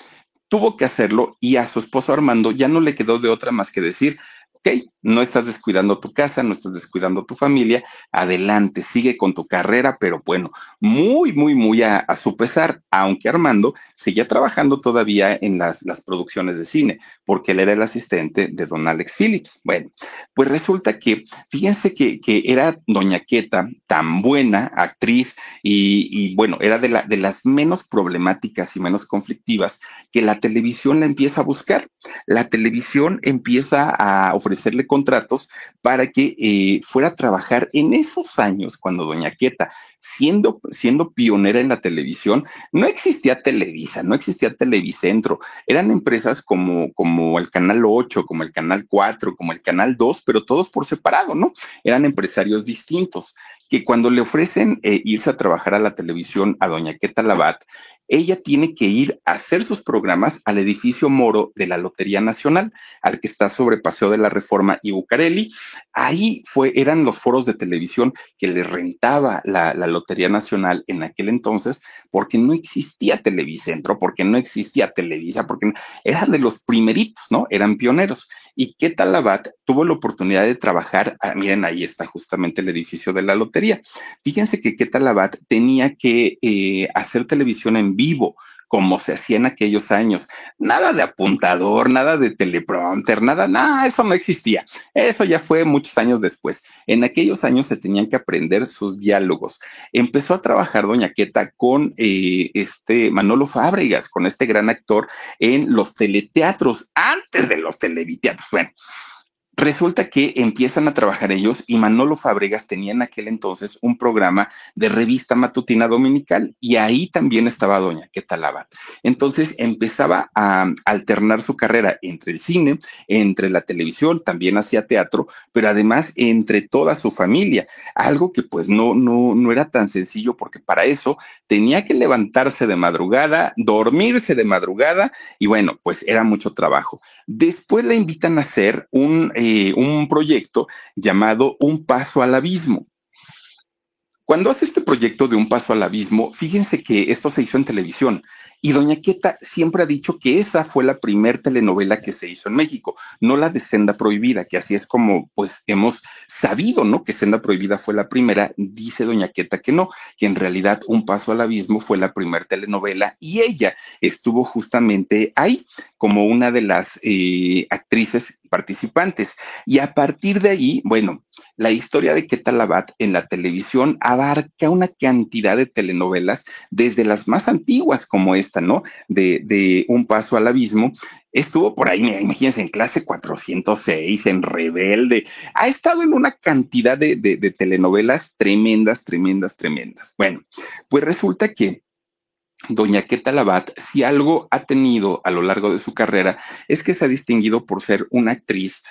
tuvo que hacerlo y a su esposo Armando ya no le quedó de otra más que decir, ok, no estás descuidando tu casa, no estás descuidando tu familia, adelante, sigue con tu carrera, pero bueno, muy, muy, muy a, su pesar, aunque Armando seguía trabajando todavía en las, las, producciones de cine, porque él era el asistente de don Alex Phillips. Bueno, pues resulta que, fíjense que, que era doña Queta tan buena actriz y, y bueno, era de, la, de las menos problemáticas y menos conflictivas que la televisión la empieza a buscar. La televisión empieza a ofrecerle contratos para que eh, fuera a trabajar en esos años cuando doña Queta, siendo, siendo pionera en la televisión, no existía Televisa, no existía Televicentro, eran empresas como, como el Canal 8, como el Canal 4, como el Canal 2, pero todos por separado, ¿no? Eran empresarios distintos que cuando le ofrecen eh, irse a trabajar a la televisión a doña Queta Labat, ella tiene que ir a hacer sus programas al edificio Moro de la Lotería Nacional, al que está sobre Paseo de la Reforma y Bucareli. Ahí fue, eran los foros de televisión que le rentaba la, la Lotería Nacional en aquel entonces, porque no existía Televicentro, porque no existía Televisa, porque eran de los primeritos, ¿no? Eran pioneros. Y Ketalabat tuvo la oportunidad de trabajar, ah, miren, ahí está justamente el edificio de la lotería. Fíjense que Ketalabat tenía que eh, hacer televisión en vivo como se hacía en aquellos años. Nada de apuntador, nada de teleprompter, nada, nada, eso no existía. Eso ya fue muchos años después. En aquellos años se tenían que aprender sus diálogos. Empezó a trabajar Doña Queta con eh, este Manolo Fábregas, con este gran actor en los teleteatros, antes de los televiteatros. Bueno, Resulta que empiezan a trabajar ellos y Manolo Fábregas tenía en aquel entonces un programa de revista matutina dominical y ahí también estaba Doña Quetalaba. Entonces empezaba a alternar su carrera entre el cine, entre la televisión, también hacía teatro, pero además entre toda su familia, algo que pues no, no, no era tan sencillo porque para eso tenía que levantarse de madrugada, dormirse de madrugada y bueno, pues era mucho trabajo. Después la invitan a hacer un... Eh, un proyecto llamado Un Paso al Abismo. Cuando hace este proyecto de Un Paso al Abismo, fíjense que esto se hizo en televisión Y Doña Queta siempre ha dicho que esa fue la primer telenovela que se hizo en México, no la de Senda Prohibida, que así es como pues hemos sabido, ¿no? Que Senda Prohibida fue la primera, dice Doña Queta que no, que en realidad Un Paso al Abismo fue la primer telenovela y ella estuvo justamente ahí como una de las eh, actrices participantes. Y a partir de ahí, bueno, la historia de Ketalabat en la televisión abarca una cantidad de telenovelas, desde las más antiguas como esta, ¿no? De, de Un Paso al Abismo. Estuvo por ahí, imagínense, en clase 406, en Rebelde. Ha estado en una cantidad de, de, telenovelas tremendas, tremendas, tremendas. Bueno, pues resulta que Doña Queta Labat, si algo ha tenido a lo largo de su carrera, es que se ha distinguido por ser una actriz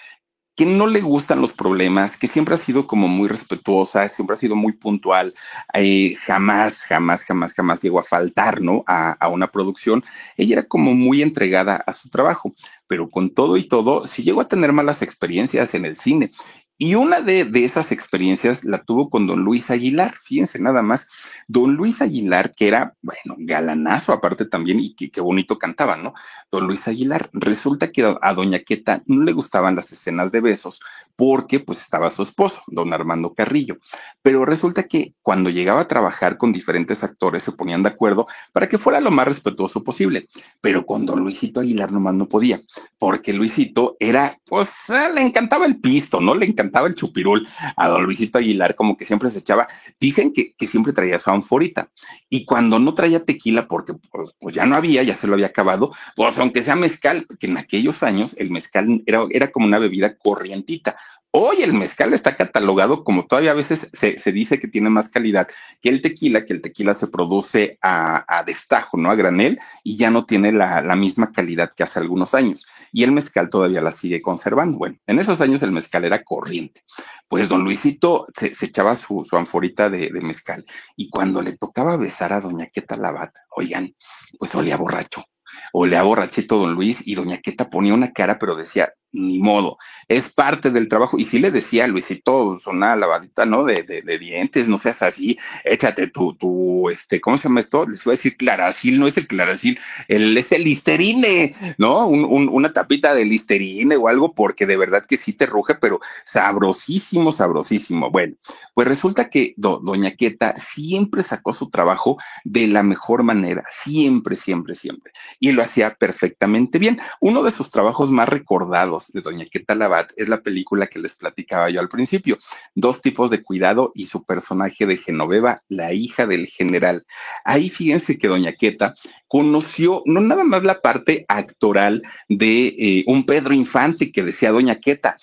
que no le gustan los problemas, que siempre ha sido como muy respetuosa, siempre ha sido muy puntual, eh, jamás, jamás, jamás, jamás llegó a faltar, ¿no? A, a, una producción. Ella era como muy entregada a su trabajo, pero con todo y todo, sí llegó a tener malas experiencias en el cine. Y una de, esas experiencias la tuvo con don Luis Aguilar, fíjense nada más, don Luis Aguilar, que era, bueno, galanazo aparte también, y qué bonito cantaba, ¿no? Don Luis Aguilar, resulta que a, a doña Queta no le gustaban las escenas de besos porque pues estaba su esposo, don Armando Carrillo, pero resulta que cuando llegaba a trabajar con diferentes actores se ponían de acuerdo para que fuera lo más respetuoso posible, pero con don Luisito Aguilar nomás no podía, porque Luisito era, pues, le encantaba el pisto, ¿no? Le encantaba encantaba el chupirul a don Luisito Aguilar, como que siempre se echaba, dicen que, que siempre traía su anforita, y cuando no traía tequila, porque pues, pues, ya no había, ya se lo había acabado, pues aunque sea mezcal, porque en aquellos años el mezcal era, era como una bebida corrientita, Hoy el mezcal está catalogado como todavía a veces se, se, dice que tiene más calidad que el tequila, que el tequila se produce a, a destajo, ¿no? A granel, y ya no tiene la, la, misma calidad que hace algunos años. Y el mezcal todavía la sigue conservando. Bueno, en esos años el mezcal era corriente. Pues don Luisito se, echaba su, su anforita de, de, mezcal. Y cuando le tocaba besar a doña Queta Lavata, oigan, pues olía borracho. Olía borrachito don Luis y doña Queta ponía una cara, pero decía, ni modo, es parte del trabajo. Y sí le decía a Luisito, una lavadita, ¿no? De, de, de, dientes, no seas así, échate tu, tu, este, ¿cómo se llama esto? Les voy a decir claracil, no es el claracil, el, es el listerine, ¿no? Un, un, una tapita de listerine o algo, porque de verdad que sí te ruge, pero sabrosísimo, sabrosísimo. Bueno, pues resulta que do, doña Queta siempre sacó su trabajo de la mejor manera, siempre, siempre, siempre. Y lo hacía perfectamente bien. Uno de sus trabajos más recordados de Doña Queta Labat es la película que les platicaba yo al principio, Dos tipos de cuidado y su personaje de Genoveva, la hija del general. Ahí fíjense que Doña Queta conoció no nada más la parte actoral de eh, un Pedro Infante que decía Doña Queta,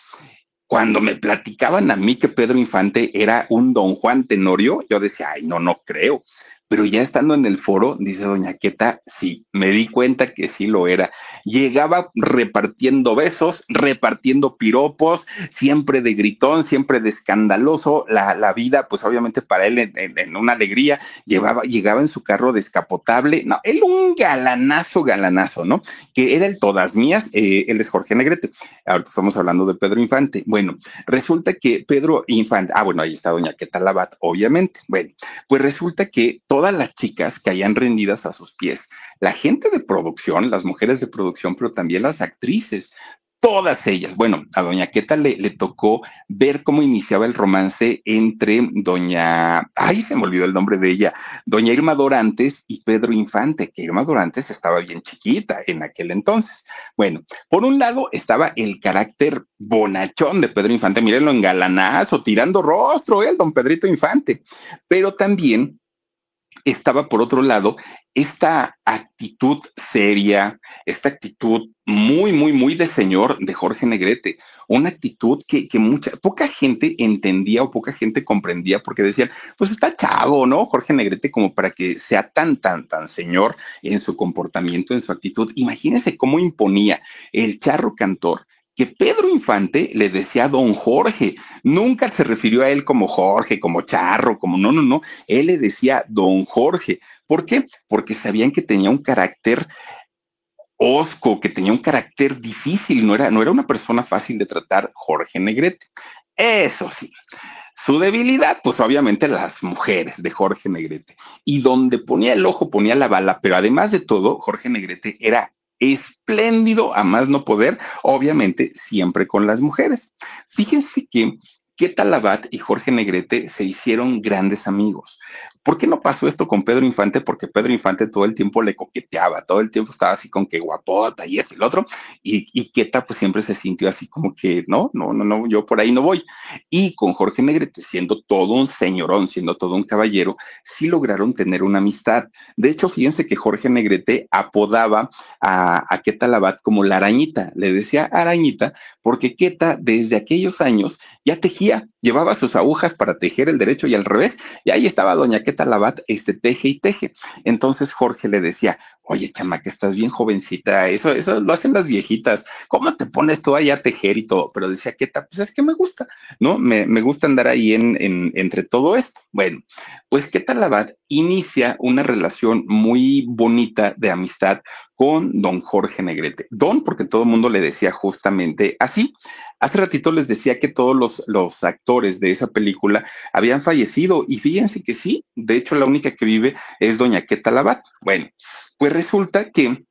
cuando me platicaban a mí que Pedro Infante era un don Juan Tenorio, yo decía, ay, no, no creo pero ya estando en el foro, dice doña Queta, sí, me di cuenta que sí lo era. Llegaba repartiendo besos, repartiendo piropos, siempre de gritón, siempre de escandaloso, la, la vida, pues obviamente para él en, una alegría, llevaba, llegaba en su carro descapotable, no, él un galanazo, galanazo, ¿no? Que era el todas mías, eh, él es Jorge Negrete, ahorita estamos hablando de Pedro Infante. Bueno, resulta que Pedro Infante, ah, bueno, ahí está doña Queta Labat, obviamente. Bueno, pues resulta que todo todas las chicas caían rendidas a sus pies. La gente de producción, las mujeres de producción, pero también las actrices, todas ellas. Bueno, a doña Queta le, le, tocó ver cómo iniciaba el romance entre doña, ay, se me olvidó el nombre de ella, doña Irma Dorantes y Pedro Infante, que Irma Dorantes estaba bien chiquita en aquel entonces. Bueno, por un lado estaba el carácter bonachón de Pedro Infante, mírenlo en galanazo, tirando rostro, el don Pedrito Infante, pero también estaba por otro lado esta actitud seria, esta actitud muy, muy, muy de señor de Jorge Negrete, una actitud que, que mucha, poca gente entendía o poca gente comprendía porque decían, pues está chavo, ¿no? Jorge Negrete como para que sea tan, tan, tan señor en su comportamiento, en su actitud. Imagínense cómo imponía el charro cantor que Pedro Infante le decía don Jorge, nunca se refirió a él como Jorge, como Charro, como no, no, no, él le decía don Jorge. ¿Por qué? Porque sabían que tenía un carácter osco, que tenía un carácter difícil, no era, no era una persona fácil de tratar Jorge Negrete. Eso sí, Su debilidad, pues obviamente las mujeres de Jorge Negrete. Y donde ponía el ojo ponía la bala, pero además de todo, Jorge Negrete era espléndido a más no poder, obviamente siempre con las mujeres. Fíjense que Queta Labat y Jorge Negrete se hicieron grandes amigos. ¿Por qué no pasó esto con Pedro Infante? Porque Pedro Infante todo el tiempo le coqueteaba, todo el tiempo estaba así con que guapota y esto y lo otro, y, y Queta pues siempre se sintió así como que no, no, no, no, yo por ahí no voy. Y con Jorge Negrete, siendo todo un señorón, siendo todo un caballero, sí lograron tener una amistad. De hecho, fíjense que Jorge Negrete apodaba a, a Queta Labat como la arañita, le decía arañita, porque Queta desde aquellos años ya tejía, llevaba sus agujas para tejer el derecho y al revés, y ahí estaba doña Queta Labat, este teje y teje. Entonces Jorge le decía, oye, chama, que estás bien jovencita, eso, eso lo hacen las viejitas, ¿cómo te pones tú ahí a tejer y todo? Pero decía Queta, pues es que me gusta, ¿no? Me, me gusta andar ahí en, en, entre todo esto. Bueno, pues Queta Labat inicia una relación muy bonita de amistad con don Jorge Negrete. Don, porque todo el mundo le decía justamente así. Hace ratito les decía que todos los, los actores de esa película habían fallecido y fíjense que sí, de hecho la única que vive es doña Queta Labat. Bueno, pues resulta que,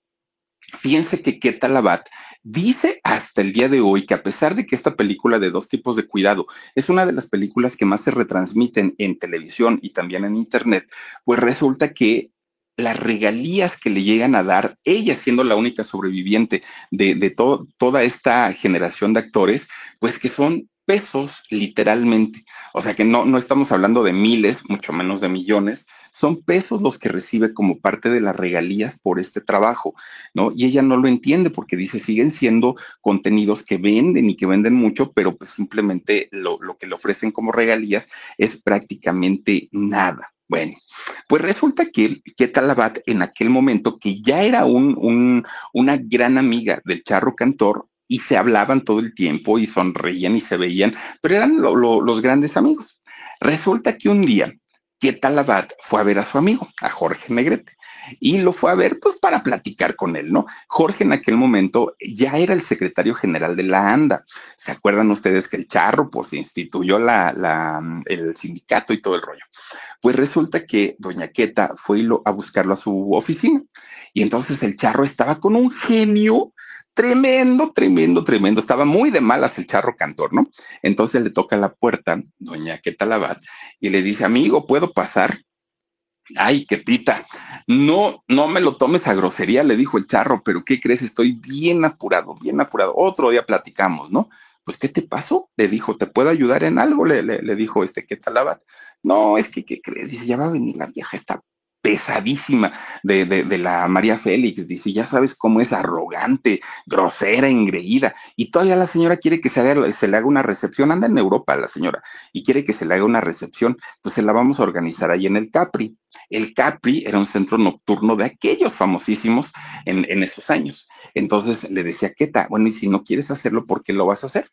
fíjense que Queta Labat dice hasta el día de hoy que a pesar de que esta película de dos tipos de cuidado es una de las películas que más se retransmiten en televisión y también en internet, pues resulta que las regalías que le llegan a dar, ella siendo la única sobreviviente de, de toda esta generación de actores, pues que son pesos literalmente. O sea que no, no estamos hablando de miles, mucho menos de millones, son pesos los que recibe como parte de las regalías por este trabajo, ¿no? Y ella no lo entiende porque dice, siguen siendo contenidos que venden y que venden mucho, pero pues simplemente lo, lo que le ofrecen como regalías es prácticamente nada. Bueno, pues resulta que, que Talabat en aquel momento, que ya era un, un, una gran amiga del charro cantor, y se hablaban todo el tiempo y sonreían y se veían, pero eran lo, lo, los grandes amigos. Resulta que un día que Talabat fue a ver a su amigo, a Jorge Negrete, y lo fue a ver pues para platicar con él, ¿no? Jorge en aquel momento ya era el secretario general de la ANDA. ¿Se acuerdan ustedes que el charro pues instituyó la, la, el sindicato y todo el rollo? Pues resulta que doña Queta fue a buscarlo a su oficina y entonces el charro estaba con un genio tremendo, tremendo, tremendo. Estaba muy de malas el charro cantor, ¿no? Entonces le toca la puerta, doña Queta Labat, y le dice, amigo, ¿puedo pasar? Ay, Quetita, no, no me lo tomes a grosería, le dijo el charro, pero ¿qué crees? Estoy bien apurado, bien apurado. Otro día platicamos, ¿no? Pues, ¿qué te pasó? Le dijo, ¿te puedo ayudar en algo? Le, le, le dijo este Queta Labat. No, es que, ¿qué crees? Dice, ya va a venir la vieja, está pesadísima de, de, de, la María Félix. Dice, ya sabes cómo es arrogante, grosera, engreída. Y todavía la señora quiere que se, haga, se le haga una recepción. Anda en Europa la señora y quiere que se le haga una recepción. Pues se la vamos a organizar ahí en el Capri. El Capri era un centro nocturno de aquellos famosísimos en, en esos años. Entonces le decía, Queta, bueno, y si no quieres hacerlo, ¿por qué lo vas a hacer?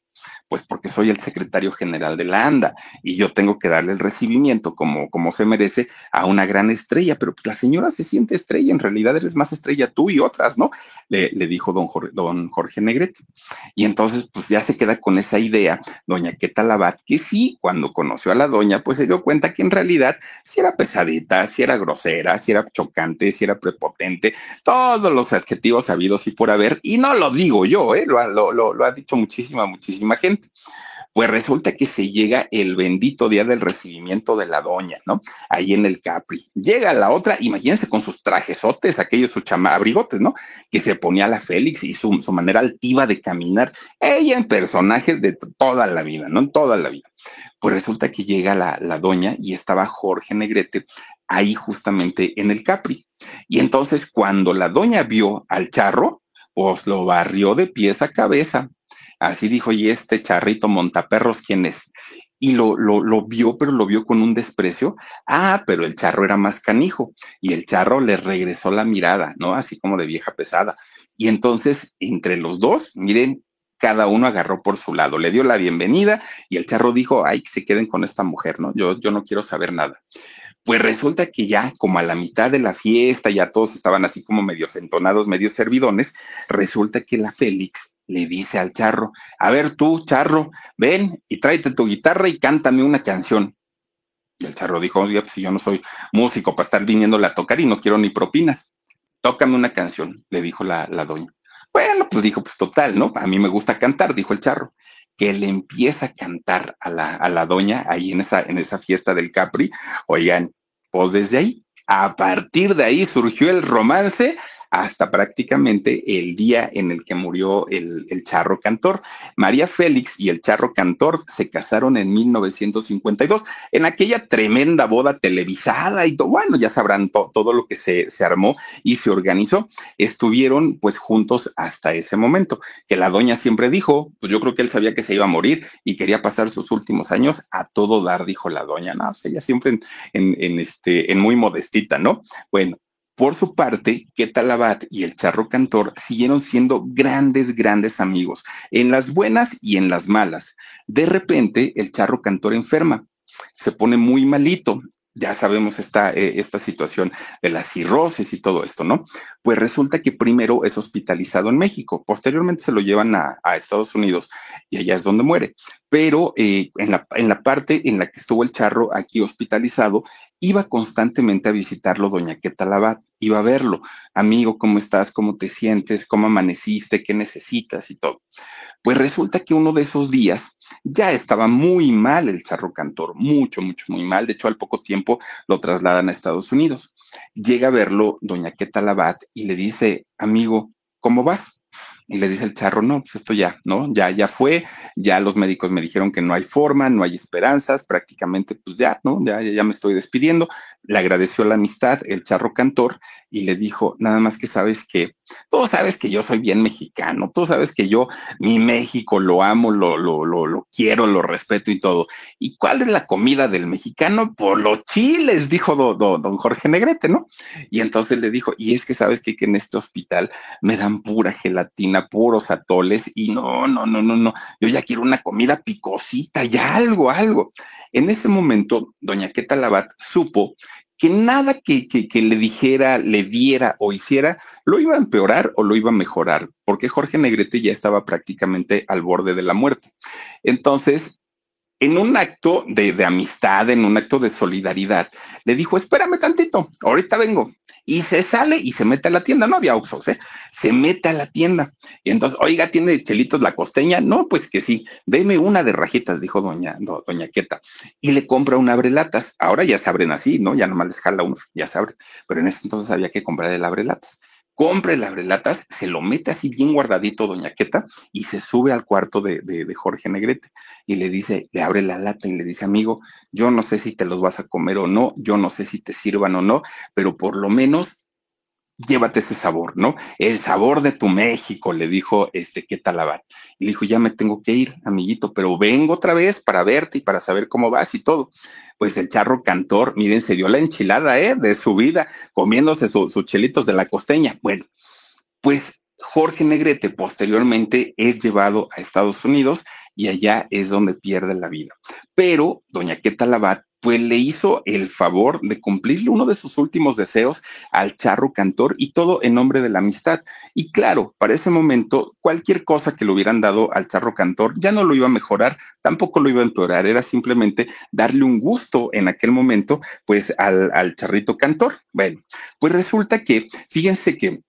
Pues porque soy el secretario general de la ANDA y yo tengo que darle el recibimiento como, como se merece a una gran estrella, pero pues la señora se siente estrella, en realidad eres más estrella tú y otras, ¿no? Le, dijo don Jorge, don Jorge Negrete. Y entonces, pues ya se queda con esa idea, doña Queta Labat, que sí, cuando conoció a la doña, pues se dio cuenta que en realidad si era pesadita, si era grosera, si era chocante, si era prepotente, todos los adjetivos habidos y por haber, y no lo digo yo, ¿eh? lo, lo, lo, lo ha dicho muchísima, muchísima gente. Pues resulta que se llega el bendito día del recibimiento de la doña, ¿no? Ahí en el Capri. Llega la otra, imagínense con sus trajesotes, aquellos sus chamabrigotes, ¿no? Que se ponía la Félix y su, su manera altiva de caminar. Ella en personaje de toda la vida, ¿no? En toda la vida. Pues resulta que llega la, la doña y estaba Jorge Negrete ahí justamente en el Capri. Y entonces cuando la doña vio al charro, pues lo barrió de pies a cabeza Así dijo, y este charrito montaperros, ¿quién es? Y lo, lo, lo vio, pero lo vio con un desprecio. Ah, pero el charro era más canijo. Y el charro le regresó la mirada, ¿no? Así como de vieja pesada. Y entonces, entre los dos, miren, cada uno agarró por su lado, le dio la bienvenida y el charro dijo, ay, que se queden con esta mujer, ¿no? Yo, yo no quiero saber nada. Pues resulta que ya como a la mitad de la fiesta, ya todos estaban así como medio entonados, medio servidones, resulta que la Félix le dice al charro, a ver tú, charro, ven y tráete tu guitarra y cántame una canción. Y el charro dijo, oye, pues si yo no soy músico para estar viniéndole a tocar y no quiero ni propinas, tócame una canción, le dijo la, la doña. Bueno, pues dijo, pues total, ¿no? A mí me gusta cantar, dijo el charro que le empieza a cantar a la, a la doña ahí en esa, en esa fiesta del Capri. Oigan, pues desde ahí, a partir de ahí surgió el romance hasta prácticamente el día en el que murió el, charro cantor. María Félix y el charro cantor se casaron en 1952, en aquella tremenda boda televisada y todo, bueno, ya sabrán todo lo que se, se armó y se organizó. Estuvieron pues juntos hasta ese momento, que la doña siempre dijo, pues yo creo que él sabía que se iba a morir y quería pasar sus últimos años a todo dar, dijo la doña, no, o sea, ella siempre en, en este, en muy modestita, ¿no? Bueno, por su parte, Ketalabat y el charro cantor siguieron siendo grandes, grandes amigos, en las buenas y en las malas. De repente, el charro cantor enferma, se pone muy malito ya sabemos esta, eh, esta situación de la cirrosis y todo esto, ¿no? Pues resulta que primero es hospitalizado en México, posteriormente se lo llevan a, Estados Unidos y allá es donde muere. Pero eh, en, la, en la parte en la que estuvo el charro aquí hospitalizado, iba constantemente a visitarlo doña Queta Labat, iba a verlo, amigo, ¿cómo estás? ¿Cómo te sientes? ¿Cómo amaneciste? ¿Qué necesitas? Y todo. Pues resulta que uno de esos días ya estaba muy mal el charro cantor, mucho, mucho, muy mal. De hecho, al poco tiempo lo trasladan a Estados Unidos. Llega a verlo doña Queta Labat y le dice, amigo, ¿cómo vas? Y le dice el charro, no, pues esto ya, ¿no? Ya, ya fue, ya los médicos me dijeron que no hay forma, no hay esperanzas, prácticamente, pues ya, ¿no? Ya, ya, me estoy despidiendo. Le agradeció la amistad el charro cantor y le dijo, nada más que sabes que, tú sabes que yo soy bien mexicano, tú sabes que yo, mi México lo amo, lo, lo, lo, lo quiero, lo respeto y todo. ¿Y cuál es la comida del mexicano? Por los chiles, dijo don Jorge Negrete, ¿no? Y entonces le dijo, y es que sabes que, que en este hospital me dan pura gelatina, puros atoles, y no, no, no, no, no, yo ya quiero una comida picosita, ya algo, algo. En ese momento, doña Queta Labat supo que nada que, que, le dijera, le diera o hiciera lo iba a empeorar o lo iba a mejorar, porque Jorge Negrete ya estaba prácticamente al borde de la muerte. Entonces, en un acto de, de, amistad, en un acto de solidaridad, le dijo, espérame tantito, ahorita vengo y se sale y se mete a la tienda. No había Oxos, ¿eh? Se mete a la tienda. Y entonces, oiga, ¿tiene chelitos la costeña? No, pues que sí. Deme una de rajitas, dijo doña, doña Queta. Y le compra un abrelatas. Ahora ya se abren así, ¿no? Ya nomás les jala unos, ya se. Pero en ese entonces había que comprar el abrelatas compra el abrelatas, se lo mete así bien guardadito Doña Queta y se sube al cuarto de, de, Jorge Negrete y le dice, le abre la lata y le dice, amigo, yo no sé si te los vas a comer o no, yo no sé si te sirvan o no, pero por lo menos llévate ese sabor, ¿no? El sabor de tu México, le dijo este ¿qué tal Y le dijo, ya me tengo que ir, amiguito, pero vengo otra vez para verte y para saber cómo vas y todo. Pues el charro cantor, miren, se dio la enchilada, ¿eh? De su vida, comiéndose sus chelitos de la costeña. Bueno, pues Jorge Negrete posteriormente es llevado a Estados Unidos y allá es donde pierde la vida. Pero doña Queta Labat pues le hizo el favor de cumplirle uno de sus últimos deseos al charro cantor y todo en nombre de la amistad. Y claro, para ese momento, cualquier cosa que le hubieran dado al charro cantor ya no lo iba a mejorar, tampoco lo iba a empeorar, era simplemente darle un gusto en aquel momento, pues al, al charrito cantor. Bueno, pues resulta que, fíjense que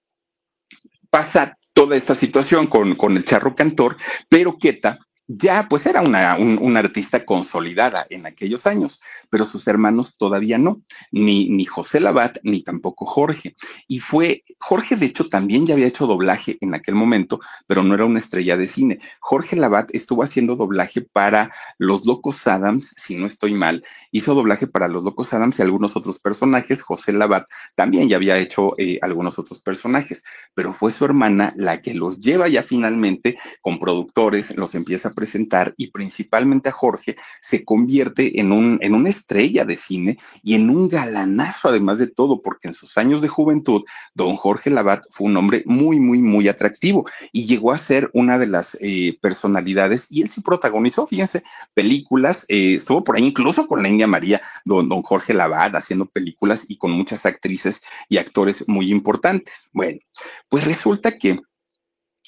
pasa toda esta situación con, con el charro cantor, pero Queta ya pues era una, un, artista consolidada en aquellos años, pero sus hermanos todavía no, ni, ni José Labat ni tampoco Jorge. Y fue, Jorge de hecho también ya había hecho doblaje en aquel momento, pero no era una estrella de cine. Jorge Labat estuvo haciendo doblaje para Los Locos Adams, si no estoy mal, hizo doblaje para Los Locos Adams y algunos otros personajes. José Labat también ya había hecho eh, algunos otros personajes, pero fue su hermana la que los lleva ya finalmente con productores, los empieza a presentar y principalmente a Jorge, se convierte en, un, en una estrella de cine y en un galanazo además de todo, porque en sus años de juventud, don Jorge Labat fue un hombre muy, muy, muy atractivo y llegó a ser una de las eh, personalidades y él sí protagonizó, fíjense, películas, eh, estuvo por ahí incluso con la India María, don, don Jorge Labat, haciendo películas y con muchas actrices y actores muy importantes. Bueno, pues resulta que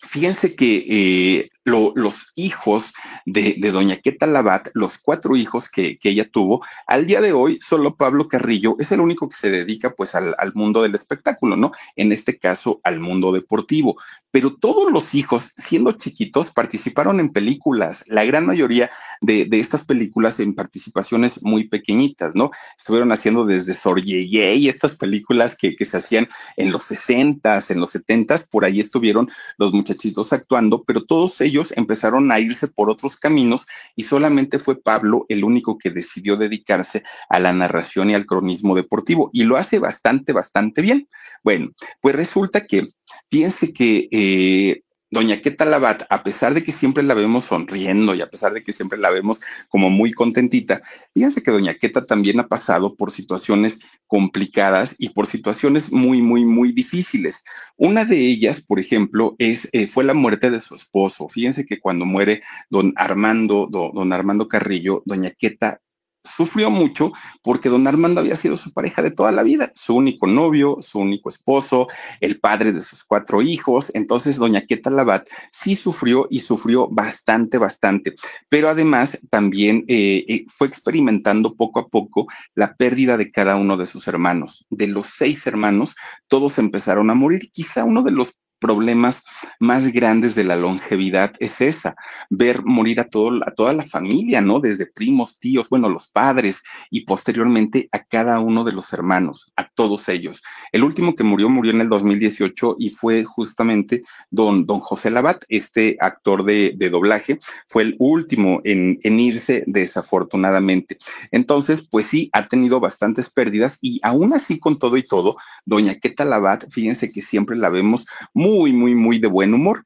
Fíjense que eh, los hijos de, doña Queta Labat, los cuatro hijos que, ella tuvo, al día de hoy solo Pablo Carrillo es el único que se dedica pues al, mundo del espectáculo, ¿no? En este caso al mundo deportivo. Pero todos los hijos, siendo chiquitos, participaron en películas, la gran mayoría de, estas películas en participaciones muy pequeñitas, ¿no? Estuvieron haciendo desde Sorgeye y estas películas que, que se hacían en los 60s, en los 70s, por ahí estuvieron los muchachitos actuando, pero todos ellos ellos empezaron a irse por otros caminos y solamente fue Pablo el único que decidió dedicarse a la narración y al cronismo deportivo y lo hace bastante, bastante bien. Bueno, pues resulta que, fíjense que eh, Doña Queta Labat, a pesar de que siempre la vemos sonriendo y a pesar de que siempre la vemos como muy contentita, fíjense que Doña Queta también ha pasado por situaciones complicadas y por situaciones muy, muy, muy difíciles. Una de ellas, por ejemplo, es, eh, fue la muerte de su esposo. Fíjense que cuando muere don Armando, don Armando Carrillo, Doña Queta sufrió mucho porque don Armando había sido su pareja de toda la vida, su único novio, su único esposo, el padre de sus cuatro hijos. Entonces, doña Queta Labat sí sufrió y sufrió bastante, bastante. Pero además también eh, eh, fue experimentando poco a poco la pérdida de cada uno de sus hermanos. De los seis hermanos, todos empezaron a morir. Quizá uno de los problemas más grandes de la longevidad es esa, ver morir a, todo, a toda la familia, ¿no? Desde primos, tíos, bueno, los padres y posteriormente a cada uno de los hermanos, a todos ellos. El último que murió murió en el 2018 y fue justamente don, don José Labat, este actor de, de doblaje, fue el último en, en irse desafortunadamente. Entonces, pues sí, ha tenido bastantes pérdidas y aún así con todo y todo, doña Queta Labat, fíjense que siempre la vemos muy muy, muy, muy de buen humor.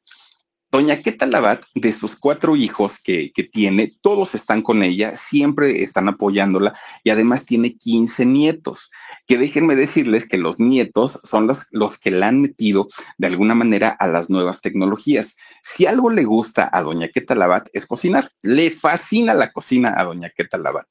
Doña Queta Labat, de sus cuatro hijos que, que, tiene, todos están con ella, siempre están apoyándola y además tiene 15 nietos, que déjenme decirles que los nietos son los, los que la han metido de alguna manera a las nuevas tecnologías. Si algo le gusta a Doña Queta Labat es cocinar, le fascina la cocina a Doña Queta Labat.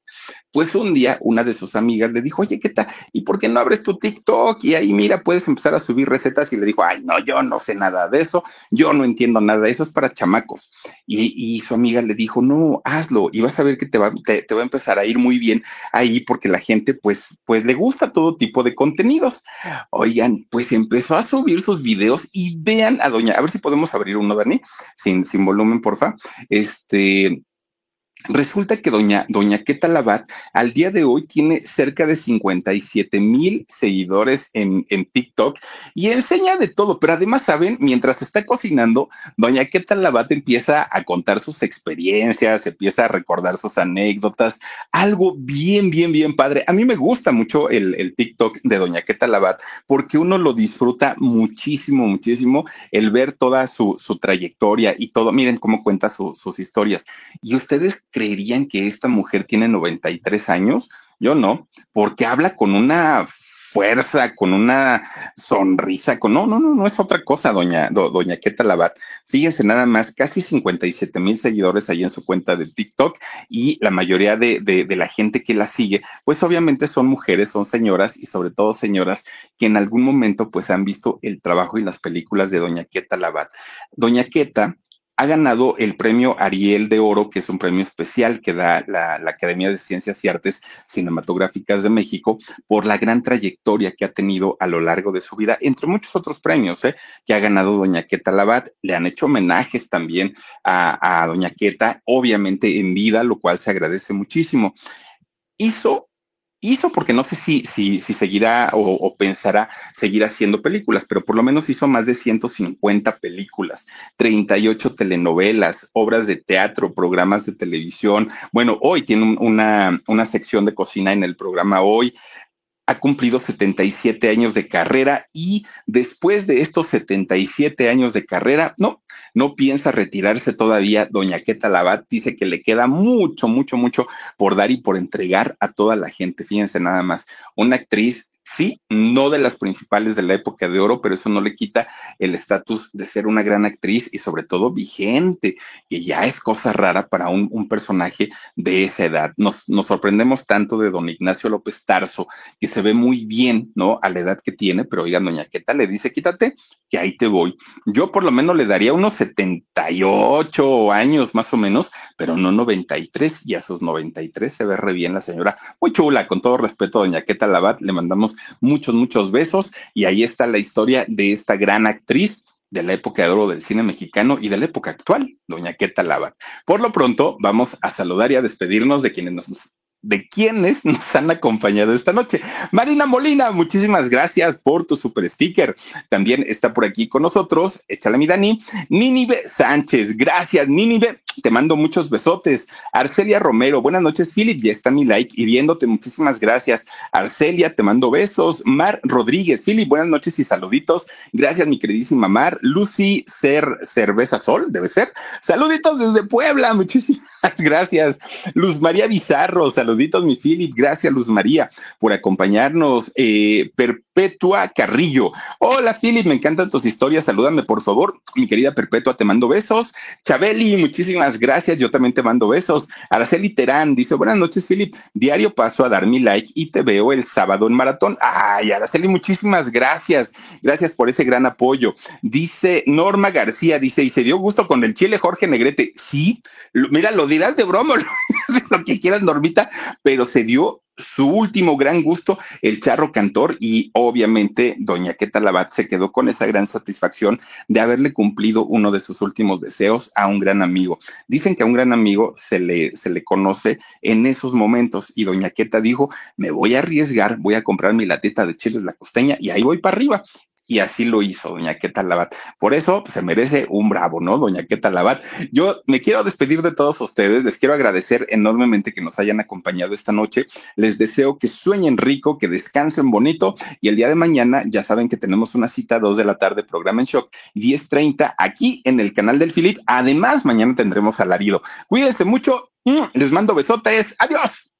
Pues un día una de sus amigas le dijo, oye, ¿qué tal? ¿Y por qué no abres tu TikTok? Y ahí, mira, puedes empezar a subir recetas. Y le dijo, ay, no, yo no sé nada de eso, yo no entiendo nada, eso es para chamacos. Y, su amiga le dijo, no, hazlo y vas a ver que te va, te, va a empezar a ir muy bien ahí porque la gente, pues, pues le gusta todo tipo de contenidos. Oigan, pues empezó a subir sus videos y vean a doña, a ver si podemos abrir uno, Dani, sin, sin volumen, porfa. Este, Resulta que doña, doña Queta Labat al día de hoy tiene cerca de 57 mil seguidores en, en, TikTok y enseña de todo, pero además, ¿saben? Mientras está cocinando, doña Queta Labat empieza a contar sus experiencias, empieza a recordar sus anécdotas, algo bien, bien, bien padre. A mí me gusta mucho el, el TikTok de doña Queta Labat porque uno lo disfruta muchísimo, muchísimo el ver toda su, su trayectoria y todo. Miren cómo cuenta sus historias. Y ustedes creerían que esta mujer tiene 93 años? Yo no, porque habla con una fuerza, con una sonrisa, con no, no, no, no es otra cosa, doña, doña Queta Labat. Fíjense nada más, casi 57 mil seguidores ahí en su cuenta de TikTok y la mayoría de, de, de, la gente que la sigue, pues obviamente son mujeres, son señoras y sobre todo señoras que en algún momento pues han visto el trabajo y las películas de doña Queta Labat. Doña Queta ha ganado el premio Ariel de Oro, que es un premio especial que da la, Academia de Ciencias y Artes Cinematográficas de México, por la gran trayectoria que ha tenido a lo largo de su vida, entre muchos otros premios ¿eh? que ha ganado Doña Queta Labat. Le han hecho homenajes también a, a Doña Queta, obviamente en vida, lo cual se agradece muchísimo. Hizo hizo porque no sé si, si, seguirá o, pensará seguir haciendo películas, pero por lo menos hizo más de 150 películas, 38 telenovelas, obras de teatro, programas de televisión. Bueno, hoy tiene una, una sección de cocina en el programa Hoy, ha cumplido 77 años de carrera y después de estos 77 años de carrera, no, no piensa retirarse todavía. Doña Queta Labat dice que le queda mucho, mucho, mucho por dar y por entregar a toda la gente. Fíjense nada más, una actriz Sí, no de las principales de la época de oro, pero eso no le quita el estatus de ser una gran actriz y sobre todo vigente, que ya es cosa rara para un, personaje de esa edad. Nos, nos, sorprendemos tanto de don Ignacio López Tarso, que se ve muy bien, ¿no? A la edad que tiene, pero oiga, doña Queta le dice, quítate, que ahí te voy. Yo por lo menos le daría unos 78 años más o menos, pero no 93, y a sus 93 se ve re bien la señora. Muy chula, con todo respeto, doña Queta Labat, le mandamos muchos, muchos besos, y ahí está la historia de esta gran actriz de la época de oro del cine mexicano y de la época actual, doña Queta Labat. Por lo pronto, vamos a saludar y a despedirnos de quienes nos de quienes nos han acompañado esta noche. Marina Molina, muchísimas gracias por tu super sticker. También está por aquí con nosotros, échale mi Dani, Nínive Sánchez, gracias Nínive, te mando muchos besotes. Arcelia Romero, buenas noches Philip, ya está mi like y viéndote, muchísimas gracias. Arcelia, te mando besos. Mar Rodríguez, Philip, buenas noches y saluditos. Gracias mi queridísima Mar. Lucy Ser Cerveza Sol, debe ser. Saluditos desde Puebla, muchísimas gracias. Luz María Bizarro, saluditos, mi Philip. Gracias, Luz María, por acompañarnos. Eh, Perpetua Carrillo. Hola, Philip, me encantan tus historias. Salúdame, por favor. Mi querida Perpetua, te mando besos. Chabeli, muchísimas gracias. Yo también te mando besos. Araceli Terán dice: Buenas noches, Philip. Diario paso a dar mi like y te veo el sábado en maratón. Ay, Araceli, muchísimas gracias. Gracias por ese gran apoyo. Dice Norma García, dice, y se dio gusto con el chile Jorge Negrete. Sí, mira, lo dirás de broma, lo que quieras, Normita, pero se dio su último gran gusto, el charro cantor, y obviamente doña Queta Labat se quedó con esa gran satisfacción de haberle cumplido uno de sus últimos deseos a un gran amigo. Dicen que a un gran amigo se le, se le conoce en esos momentos, y doña Queta dijo, me voy a arriesgar, voy a comprar mi latita de chiles la costeña, y ahí voy para arriba y así lo hizo doña Queta Labat. Por eso pues, se merece un bravo, ¿no? Doña Queta Labat. Yo me quiero despedir de todos ustedes, les quiero agradecer enormemente que nos hayan acompañado esta noche. Les deseo que sueñen rico, que descansen bonito y el día de mañana ya saben que tenemos una cita a 2 de la tarde, programa en shock, 10.30 aquí en el canal del Philip. Además, mañana tendremos alarido. Cuídense mucho, les mando besotes, adiós.